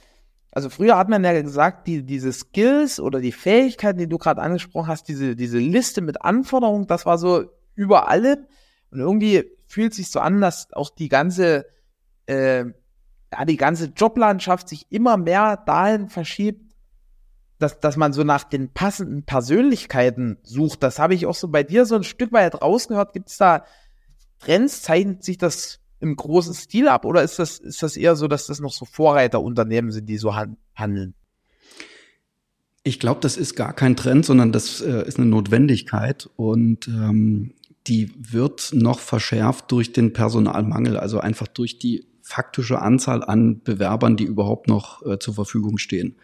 also früher hat man ja gesagt, die, diese Skills oder die Fähigkeiten, die du gerade angesprochen hast, diese, diese Liste mit Anforderungen, das war so über allem. Und irgendwie fühlt sich so an, dass auch die ganze äh, ja, die ganze Joblandschaft sich immer mehr dahin verschiebt, dass, dass man so nach den passenden Persönlichkeiten sucht. Das habe ich auch so bei dir so ein Stück weit rausgehört. Gibt es da Trends? Zeichnet sich das im großen Stil ab oder ist das, ist das eher so, dass das noch so Vorreiterunternehmen sind, die so han handeln? Ich glaube, das ist gar kein Trend, sondern das äh, ist eine Notwendigkeit und ähm, die wird noch verschärft durch den Personalmangel, also einfach durch die faktische Anzahl an Bewerbern, die überhaupt noch äh, zur Verfügung stehen.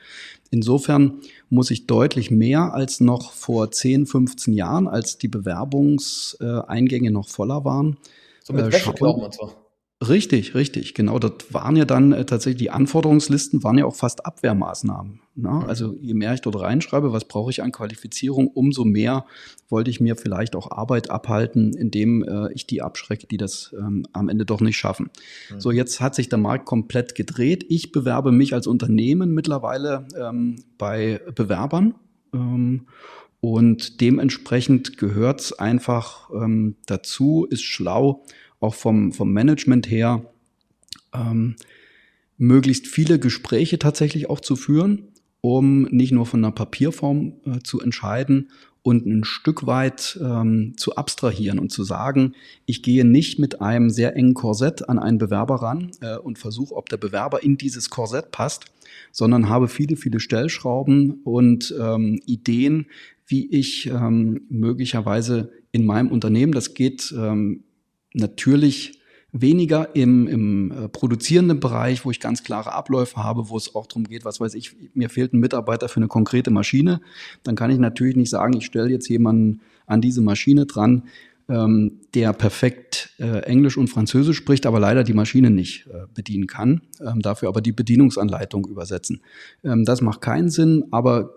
Insofern muss ich deutlich mehr als noch vor 10, 15 Jahren, als die Bewerbungseingänge noch voller waren. So mit äh, schauen, und so. Richtig, richtig, genau. Das waren ja dann äh, tatsächlich, die Anforderungslisten waren ja auch fast Abwehrmaßnahmen. Ne? Mhm. Also je mehr ich dort reinschreibe, was brauche ich an Qualifizierung, umso mehr wollte ich mir vielleicht auch Arbeit abhalten, indem äh, ich die abschrecke, die das ähm, am Ende doch nicht schaffen. Mhm. So, jetzt hat sich der Markt komplett gedreht. Ich bewerbe mich als Unternehmen mittlerweile ähm, bei Bewerbern. Ähm, und dementsprechend gehört es einfach ähm, dazu, ist schlau, auch vom, vom Management her, ähm, möglichst viele Gespräche tatsächlich auch zu führen, um nicht nur von einer Papierform äh, zu entscheiden und ein Stück weit ähm, zu abstrahieren und zu sagen, ich gehe nicht mit einem sehr engen Korsett an einen Bewerber ran äh, und versuche, ob der Bewerber in dieses Korsett passt, sondern habe viele, viele Stellschrauben und ähm, Ideen, wie ich ähm, möglicherweise in meinem Unternehmen, das geht ähm, natürlich weniger im, im äh, produzierenden Bereich, wo ich ganz klare Abläufe habe, wo es auch darum geht, was weiß ich, mir fehlt ein Mitarbeiter für eine konkrete Maschine, dann kann ich natürlich nicht sagen, ich stelle jetzt jemanden an diese Maschine dran, ähm, der perfekt äh, Englisch und Französisch spricht, aber leider die Maschine nicht äh, bedienen kann, ähm, dafür aber die Bedienungsanleitung übersetzen. Ähm, das macht keinen Sinn, aber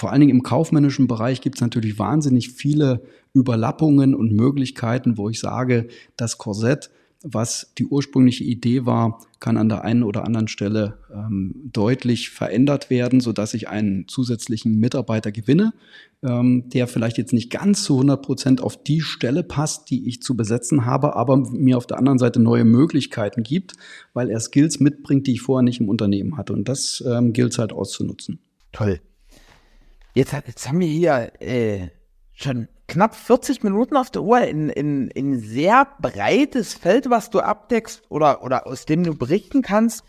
vor allen Dingen im kaufmännischen Bereich gibt es natürlich wahnsinnig viele Überlappungen und Möglichkeiten, wo ich sage, das Korsett was die ursprüngliche Idee war, kann an der einen oder anderen Stelle ähm, deutlich verändert werden, so dass ich einen zusätzlichen Mitarbeiter gewinne, ähm, der vielleicht jetzt nicht ganz zu 100 Prozent auf die Stelle passt, die ich zu besetzen habe, aber mir auf der anderen Seite neue Möglichkeiten gibt, weil er Skills mitbringt, die ich vorher nicht im Unternehmen hatte. Und das ähm, gilt es halt auszunutzen. Toll. Jetzt, jetzt haben wir hier äh, schon knapp 40 Minuten auf der Uhr in, in, in sehr breites Feld, was du abdeckst oder, oder aus dem du berichten kannst.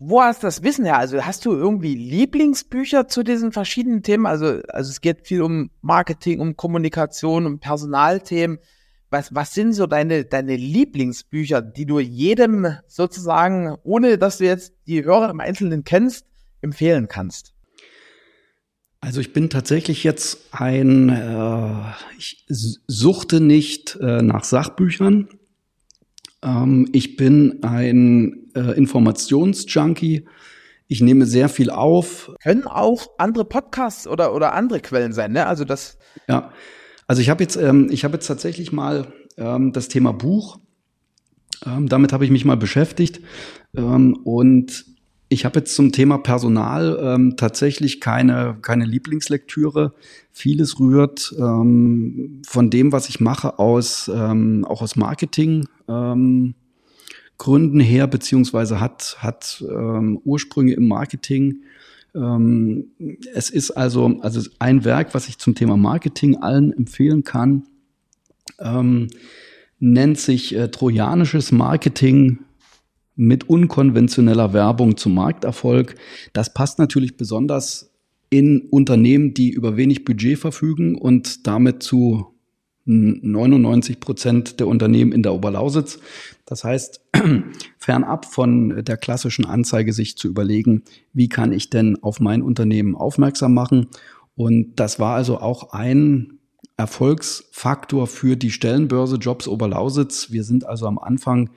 Wo hast du das Wissen her? Also hast du irgendwie Lieblingsbücher zu diesen verschiedenen Themen? Also, also es geht viel um Marketing, um Kommunikation, um Personalthemen. Was, was sind so deine, deine Lieblingsbücher, die du jedem sozusagen, ohne dass du jetzt die Hörer im Einzelnen kennst, empfehlen kannst? Also ich bin tatsächlich jetzt ein, äh, ich suchte nicht äh, nach Sachbüchern. Ähm, ich bin ein äh, Informationsjunkie. Ich nehme sehr viel auf. Können auch andere Podcasts oder, oder andere Quellen sein, ne? Also das. Ja. Also ich habe jetzt, ähm, ich habe jetzt tatsächlich mal ähm, das Thema Buch. Ähm, damit habe ich mich mal beschäftigt. Ähm, und ich habe jetzt zum Thema Personal ähm, tatsächlich keine, keine Lieblingslektüre. Vieles rührt ähm, von dem, was ich mache, aus, ähm, auch aus Marketing. Ähm, her, beziehungsweise hat, hat ähm, Ursprünge im Marketing. Ähm, es ist also, also ein Werk, was ich zum Thema Marketing allen empfehlen kann, nennt sich äh, Trojanisches Marketing mit unkonventioneller Werbung zum Markterfolg. Das passt natürlich besonders in Unternehmen, die über wenig Budget verfügen und damit zu 99 Prozent der Unternehmen in der Oberlausitz. Das heißt, fernab von der klassischen Anzeige sich zu überlegen, wie kann ich denn auf mein Unternehmen aufmerksam machen? Und das war also auch ein Erfolgsfaktor für die Stellenbörse Jobs Oberlausitz. Wir sind also am Anfang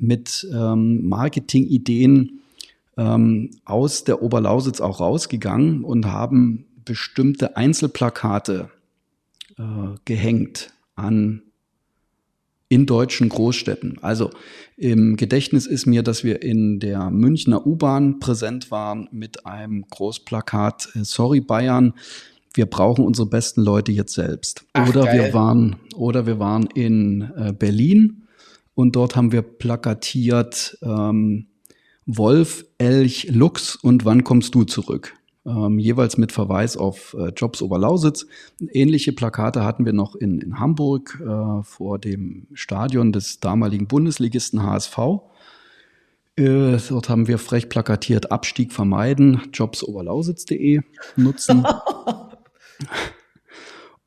mit ähm, Marketingideen ähm, aus der Oberlausitz auch rausgegangen und haben bestimmte Einzelplakate äh, gehängt an in deutschen Großstädten. Also im Gedächtnis ist mir, dass wir in der Münchner U-Bahn präsent waren mit einem Großplakat äh, Sorry Bayern, wir brauchen unsere besten Leute jetzt selbst. Ach, oder geil. wir waren oder wir waren in äh, Berlin und dort haben wir plakatiert ähm, Wolf, Elch, Luchs und wann kommst du zurück? Ähm, jeweils mit Verweis auf äh, Jobs Oberlausitz. Ähnliche Plakate hatten wir noch in, in Hamburg äh, vor dem Stadion des damaligen Bundesligisten HSV. Äh, dort haben wir frech plakatiert Abstieg vermeiden, jobsoberlausitz.de nutzen.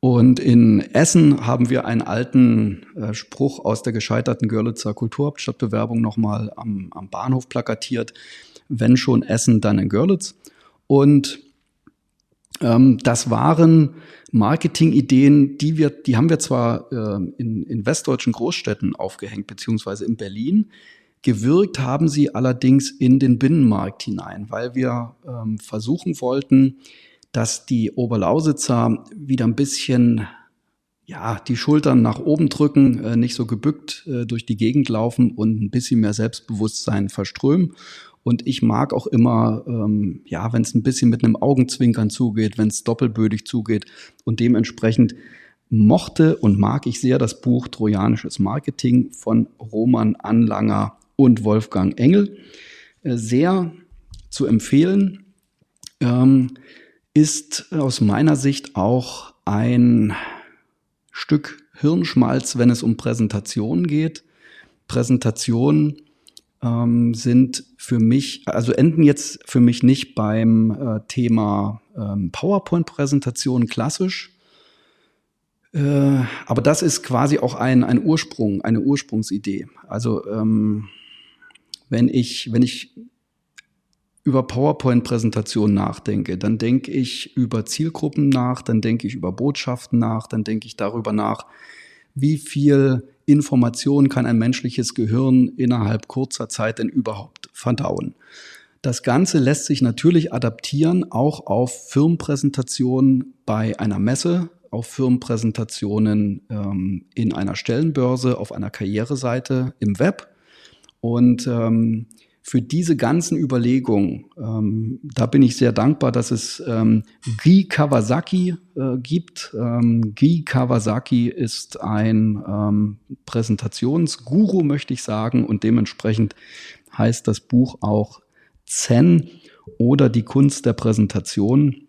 Und in Essen haben wir einen alten äh, Spruch aus der gescheiterten Görlitzer Kulturhauptstadtbewerbung nochmal am, am Bahnhof plakatiert. Wenn schon Essen, dann in Görlitz. Und ähm, das waren Marketingideen, die wir, die haben wir zwar äh, in, in westdeutschen Großstädten aufgehängt, beziehungsweise in Berlin. Gewirkt haben sie allerdings in den Binnenmarkt hinein, weil wir ähm, versuchen wollten, dass die Oberlausitzer wieder ein bisschen ja, die Schultern nach oben drücken, äh, nicht so gebückt äh, durch die Gegend laufen und ein bisschen mehr Selbstbewusstsein verströmen. Und ich mag auch immer, ähm, ja, wenn es ein bisschen mit einem Augenzwinkern zugeht, wenn es doppelbödig zugeht. Und dementsprechend mochte und mag ich sehr das Buch Trojanisches Marketing von Roman Anlanger und Wolfgang Engel. Äh, sehr zu empfehlen. Ähm, ist aus meiner Sicht auch ein Stück Hirnschmalz, wenn es um Präsentationen geht. Präsentationen ähm, sind für mich, also enden jetzt für mich nicht beim äh, Thema ähm, PowerPoint-Präsentationen klassisch. Äh, aber das ist quasi auch ein, ein Ursprung, eine Ursprungsidee. Also ähm, wenn ich, wenn ich über PowerPoint-Präsentationen nachdenke, dann denke ich über Zielgruppen nach, dann denke ich über Botschaften nach, dann denke ich darüber nach, wie viel Information kann ein menschliches Gehirn innerhalb kurzer Zeit denn überhaupt verdauen. Das Ganze lässt sich natürlich adaptieren, auch auf Firmenpräsentationen bei einer Messe, auf Firmenpräsentationen ähm, in einer Stellenbörse, auf einer Karriereseite im Web. Und ähm, für diese ganzen Überlegungen, ähm, da bin ich sehr dankbar, dass es ähm, Guy Kawasaki äh, gibt. Ähm, Guy Kawasaki ist ein ähm, Präsentationsguru, möchte ich sagen, und dementsprechend heißt das Buch auch Zen oder die Kunst der Präsentation.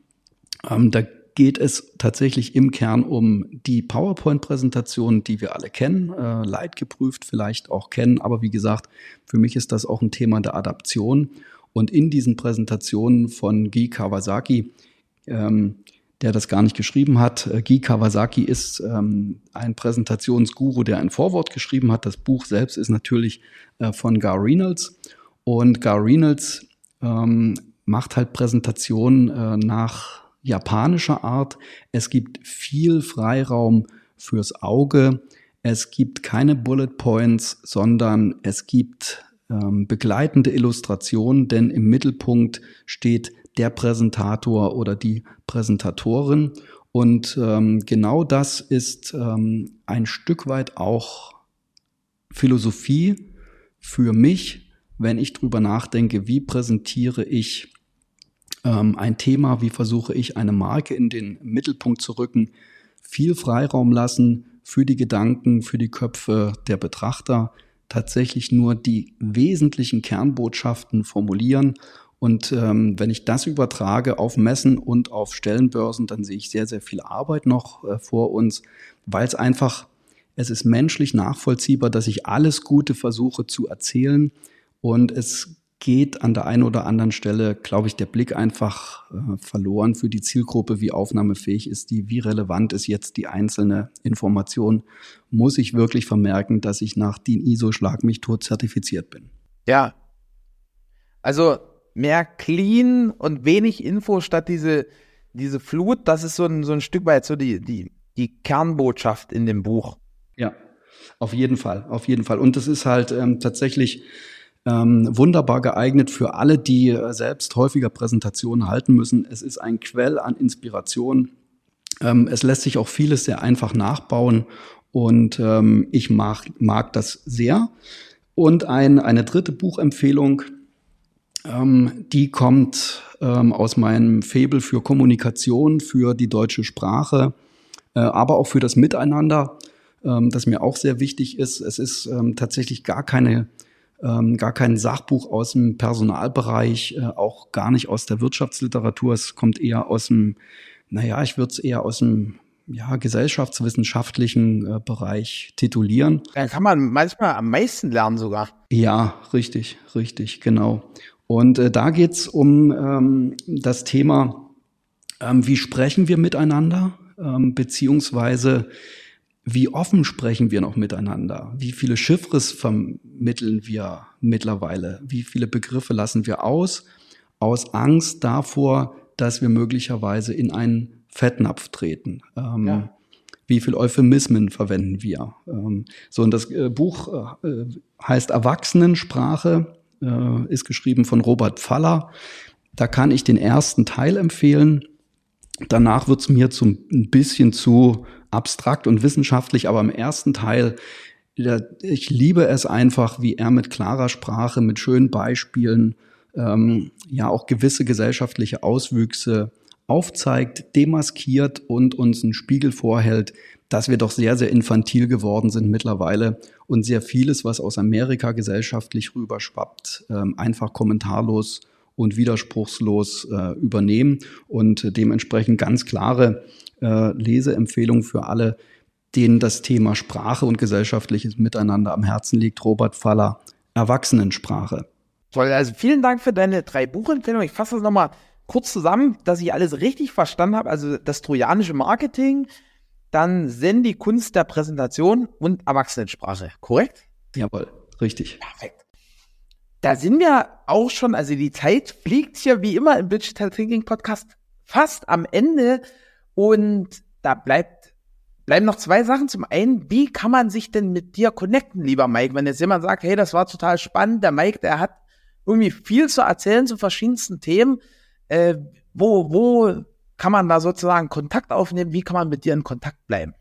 Ähm, da geht es tatsächlich im Kern um die PowerPoint-Präsentation, die wir alle kennen, äh, leidgeprüft vielleicht auch kennen. Aber wie gesagt, für mich ist das auch ein Thema der Adaption. Und in diesen Präsentationen von Guy Kawasaki, ähm, der das gar nicht geschrieben hat, äh, Guy Kawasaki ist ähm, ein Präsentationsguru, der ein Vorwort geschrieben hat. Das Buch selbst ist natürlich äh, von Gar Reynolds. Und Gar Reynolds ähm, macht halt Präsentationen äh, nach japanischer Art. Es gibt viel Freiraum fürs Auge. Es gibt keine Bullet Points, sondern es gibt ähm, begleitende Illustrationen, denn im Mittelpunkt steht der Präsentator oder die Präsentatorin. Und ähm, genau das ist ähm, ein Stück weit auch Philosophie für mich, wenn ich drüber nachdenke, wie präsentiere ich ähm, ein Thema, wie versuche ich eine Marke in den Mittelpunkt zu rücken, viel Freiraum lassen für die Gedanken, für die Köpfe der Betrachter, tatsächlich nur die wesentlichen Kernbotschaften formulieren. Und ähm, wenn ich das übertrage auf Messen und auf Stellenbörsen, dann sehe ich sehr, sehr viel Arbeit noch äh, vor uns, weil es einfach, es ist menschlich nachvollziehbar, dass ich alles Gute versuche zu erzählen. Und es geht an der einen oder anderen Stelle, glaube ich, der Blick einfach äh, verloren für die Zielgruppe, wie aufnahmefähig ist die, wie relevant ist jetzt die einzelne Information. Muss ich wirklich vermerken, dass ich nach DIN ISO Schlag mich tot zertifiziert bin? Ja. Also mehr clean und wenig Info statt diese, diese Flut, das ist so ein, so ein Stück weit so die, die, die Kernbotschaft in dem Buch. Ja, auf jeden Fall, auf jeden Fall. Und das ist halt ähm, tatsächlich ähm, wunderbar geeignet für alle, die äh, selbst häufiger Präsentationen halten müssen. Es ist ein Quell an Inspiration. Ähm, es lässt sich auch vieles sehr einfach nachbauen und ähm, ich mag, mag das sehr. Und ein, eine dritte Buchempfehlung, ähm, die kommt ähm, aus meinem Febel für Kommunikation, für die deutsche Sprache, äh, aber auch für das Miteinander, ähm, das mir auch sehr wichtig ist. Es ist ähm, tatsächlich gar keine ähm, gar kein Sachbuch aus dem Personalbereich, äh, auch gar nicht aus der Wirtschaftsliteratur. Es kommt eher aus dem, naja, ich würde es eher aus dem ja, gesellschaftswissenschaftlichen äh, Bereich titulieren. Da kann man manchmal am meisten lernen sogar. Ja, richtig, richtig, genau. Und äh, da geht's um ähm, das Thema, ähm, wie sprechen wir miteinander, ähm, beziehungsweise wie offen sprechen wir noch miteinander? Wie viele Chiffres vermitteln wir mittlerweile? Wie viele Begriffe lassen wir aus? Aus Angst davor, dass wir möglicherweise in einen Fettnapf treten. Ähm, ja. Wie viele Euphemismen verwenden wir? Ähm, so, und das äh, Buch äh, heißt Erwachsenensprache, äh, ist geschrieben von Robert Faller. Da kann ich den ersten Teil empfehlen. Danach wird es mir zum, ein bisschen zu abstrakt und wissenschaftlich, aber im ersten Teil, ich liebe es einfach, wie er mit klarer Sprache, mit schönen Beispielen, ähm, ja auch gewisse gesellschaftliche Auswüchse aufzeigt, demaskiert und uns einen Spiegel vorhält, dass wir doch sehr, sehr infantil geworden sind mittlerweile und sehr vieles, was aus Amerika gesellschaftlich rüberschwappt, ähm, einfach kommentarlos und widerspruchslos äh, übernehmen und dementsprechend ganz klare äh, Leseempfehlung für alle, denen das Thema Sprache und gesellschaftliches Miteinander am Herzen liegt. Robert Faller, Erwachsenensprache. Toll, also vielen Dank für deine drei Buchempfehlungen. Ich fasse das nochmal kurz zusammen, dass ich alles richtig verstanden habe. Also das trojanische Marketing, dann Zen, die Kunst der Präsentation und Erwachsenensprache, korrekt? Jawohl, richtig. Perfekt. Da sind wir auch schon, also die Zeit fliegt hier wie immer im Digital Thinking Podcast fast am Ende und da bleibt, bleiben noch zwei Sachen. Zum einen, wie kann man sich denn mit dir connecten, lieber Mike? Wenn jetzt jemand sagt, hey, das war total spannend, der Mike, der hat irgendwie viel zu erzählen zu verschiedensten Themen. Äh, wo, wo kann man da sozusagen Kontakt aufnehmen? Wie kann man mit dir in Kontakt bleiben?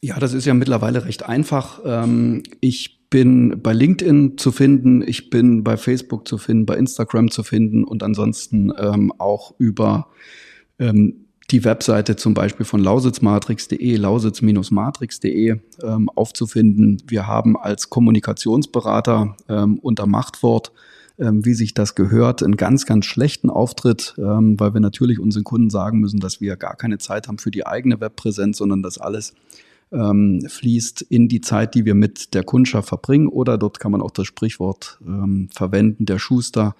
Ja, das ist ja mittlerweile recht einfach. Ähm, ich bin bei LinkedIn zu finden, ich bin bei Facebook zu finden, bei Instagram zu finden und ansonsten ähm, auch über ähm, die Webseite zum Beispiel von lausitzmatrix.de, lausitz-matrix.de ähm, aufzufinden. Wir haben als Kommunikationsberater ähm, unter Machtwort, ähm, wie sich das gehört, einen ganz, ganz schlechten Auftritt, ähm, weil wir natürlich unseren Kunden sagen müssen, dass wir gar keine Zeit haben für die eigene Webpräsenz, sondern das alles ähm, fließt in die Zeit, die wir mit der Kundschaft verbringen. Oder dort kann man auch das Sprichwort ähm, verwenden, der Schuster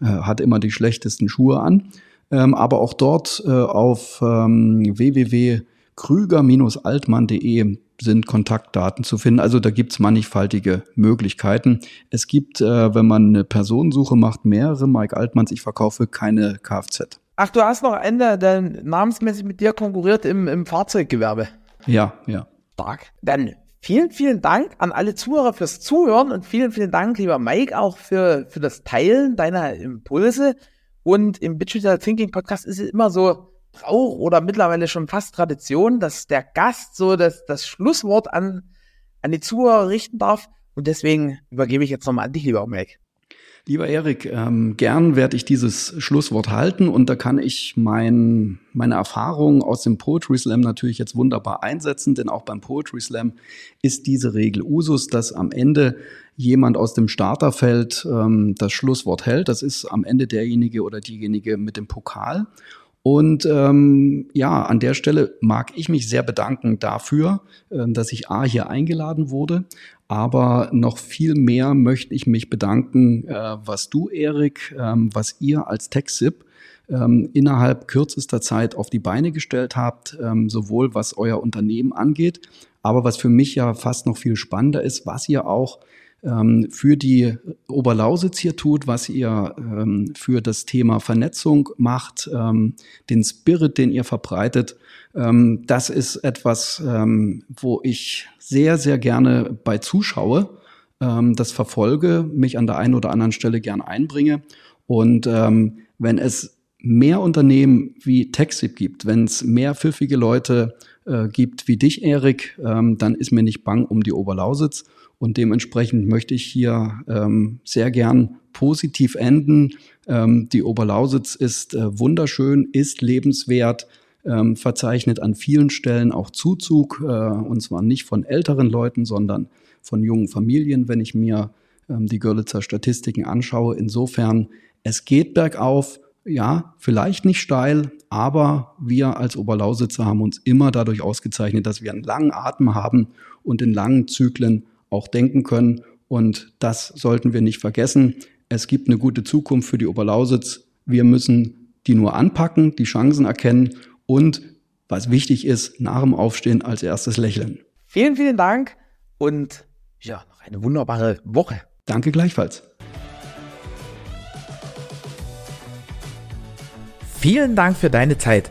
äh, hat immer die schlechtesten Schuhe an ähm, aber auch dort äh, auf ähm, www.krüger-altmann.de sind Kontaktdaten zu finden. Also da gibt's mannigfaltige Möglichkeiten. Es gibt, äh, wenn man eine Personensuche macht, mehrere Mike Altmanns. Ich verkaufe keine Kfz. Ach, du hast noch Ende, der namensmäßig mit dir konkurriert im, im Fahrzeuggewerbe. Ja, ja. Stark. Dann vielen, vielen Dank an alle Zuhörer fürs Zuhören und vielen, vielen Dank, lieber Mike, auch für, für das Teilen deiner Impulse. Und im Digital Thinking Podcast ist es immer so Brauch oder mittlerweile schon fast Tradition, dass der Gast so das, das Schlusswort an, an die Zuhörer richten darf. Und deswegen übergebe ich jetzt nochmal an dich, lieber Mike. Lieber Erik, ähm, gern werde ich dieses Schlusswort halten und da kann ich mein, meine Erfahrungen aus dem Poetry Slam natürlich jetzt wunderbar einsetzen, denn auch beim Poetry Slam ist diese Regel Usus, dass am Ende jemand aus dem Starterfeld ähm, das Schlusswort hält. Das ist am Ende derjenige oder diejenige mit dem Pokal. Und ähm, ja, an der Stelle mag ich mich sehr bedanken dafür, äh, dass ich A hier eingeladen wurde. Aber noch viel mehr möchte ich mich bedanken, äh, was du, Erik, ähm, was ihr als TechSip ähm, innerhalb kürzester Zeit auf die Beine gestellt habt, ähm, sowohl was euer Unternehmen angeht, aber was für mich ja fast noch viel spannender ist, was ihr auch für die Oberlausitz hier tut, was ihr ähm, für das Thema Vernetzung macht, ähm, den Spirit, den ihr verbreitet. Ähm, das ist etwas, ähm, wo ich sehr, sehr gerne bei zuschaue, ähm, das verfolge, mich an der einen oder anderen Stelle gern einbringe. Und wenn es mehr Unternehmen wie TechSip gibt, wenn es mehr pfiffige Leute äh, gibt wie dich, Erik, ähm, dann ist mir nicht bang um die Oberlausitz. Und dementsprechend möchte ich hier ähm, sehr gern positiv enden. Ähm, die Oberlausitz ist äh, wunderschön, ist lebenswert, ähm, verzeichnet an vielen Stellen auch Zuzug, äh, und zwar nicht von älteren Leuten, sondern von jungen Familien, wenn ich mir ähm, die Görlitzer Statistiken anschaue. Insofern, es geht bergauf, ja, vielleicht nicht steil, aber wir als Oberlausitzer haben uns immer dadurch ausgezeichnet, dass wir einen langen Atem haben und in langen Zyklen auch denken können. Und das sollten wir nicht vergessen. Es gibt eine gute Zukunft für die Oberlausitz. Wir müssen die nur anpacken, die Chancen erkennen und was wichtig ist, nach dem Aufstehen als erstes lächeln. Vielen, vielen Dank und ja, noch eine wunderbare Woche. Danke gleichfalls. Vielen Dank für deine Zeit.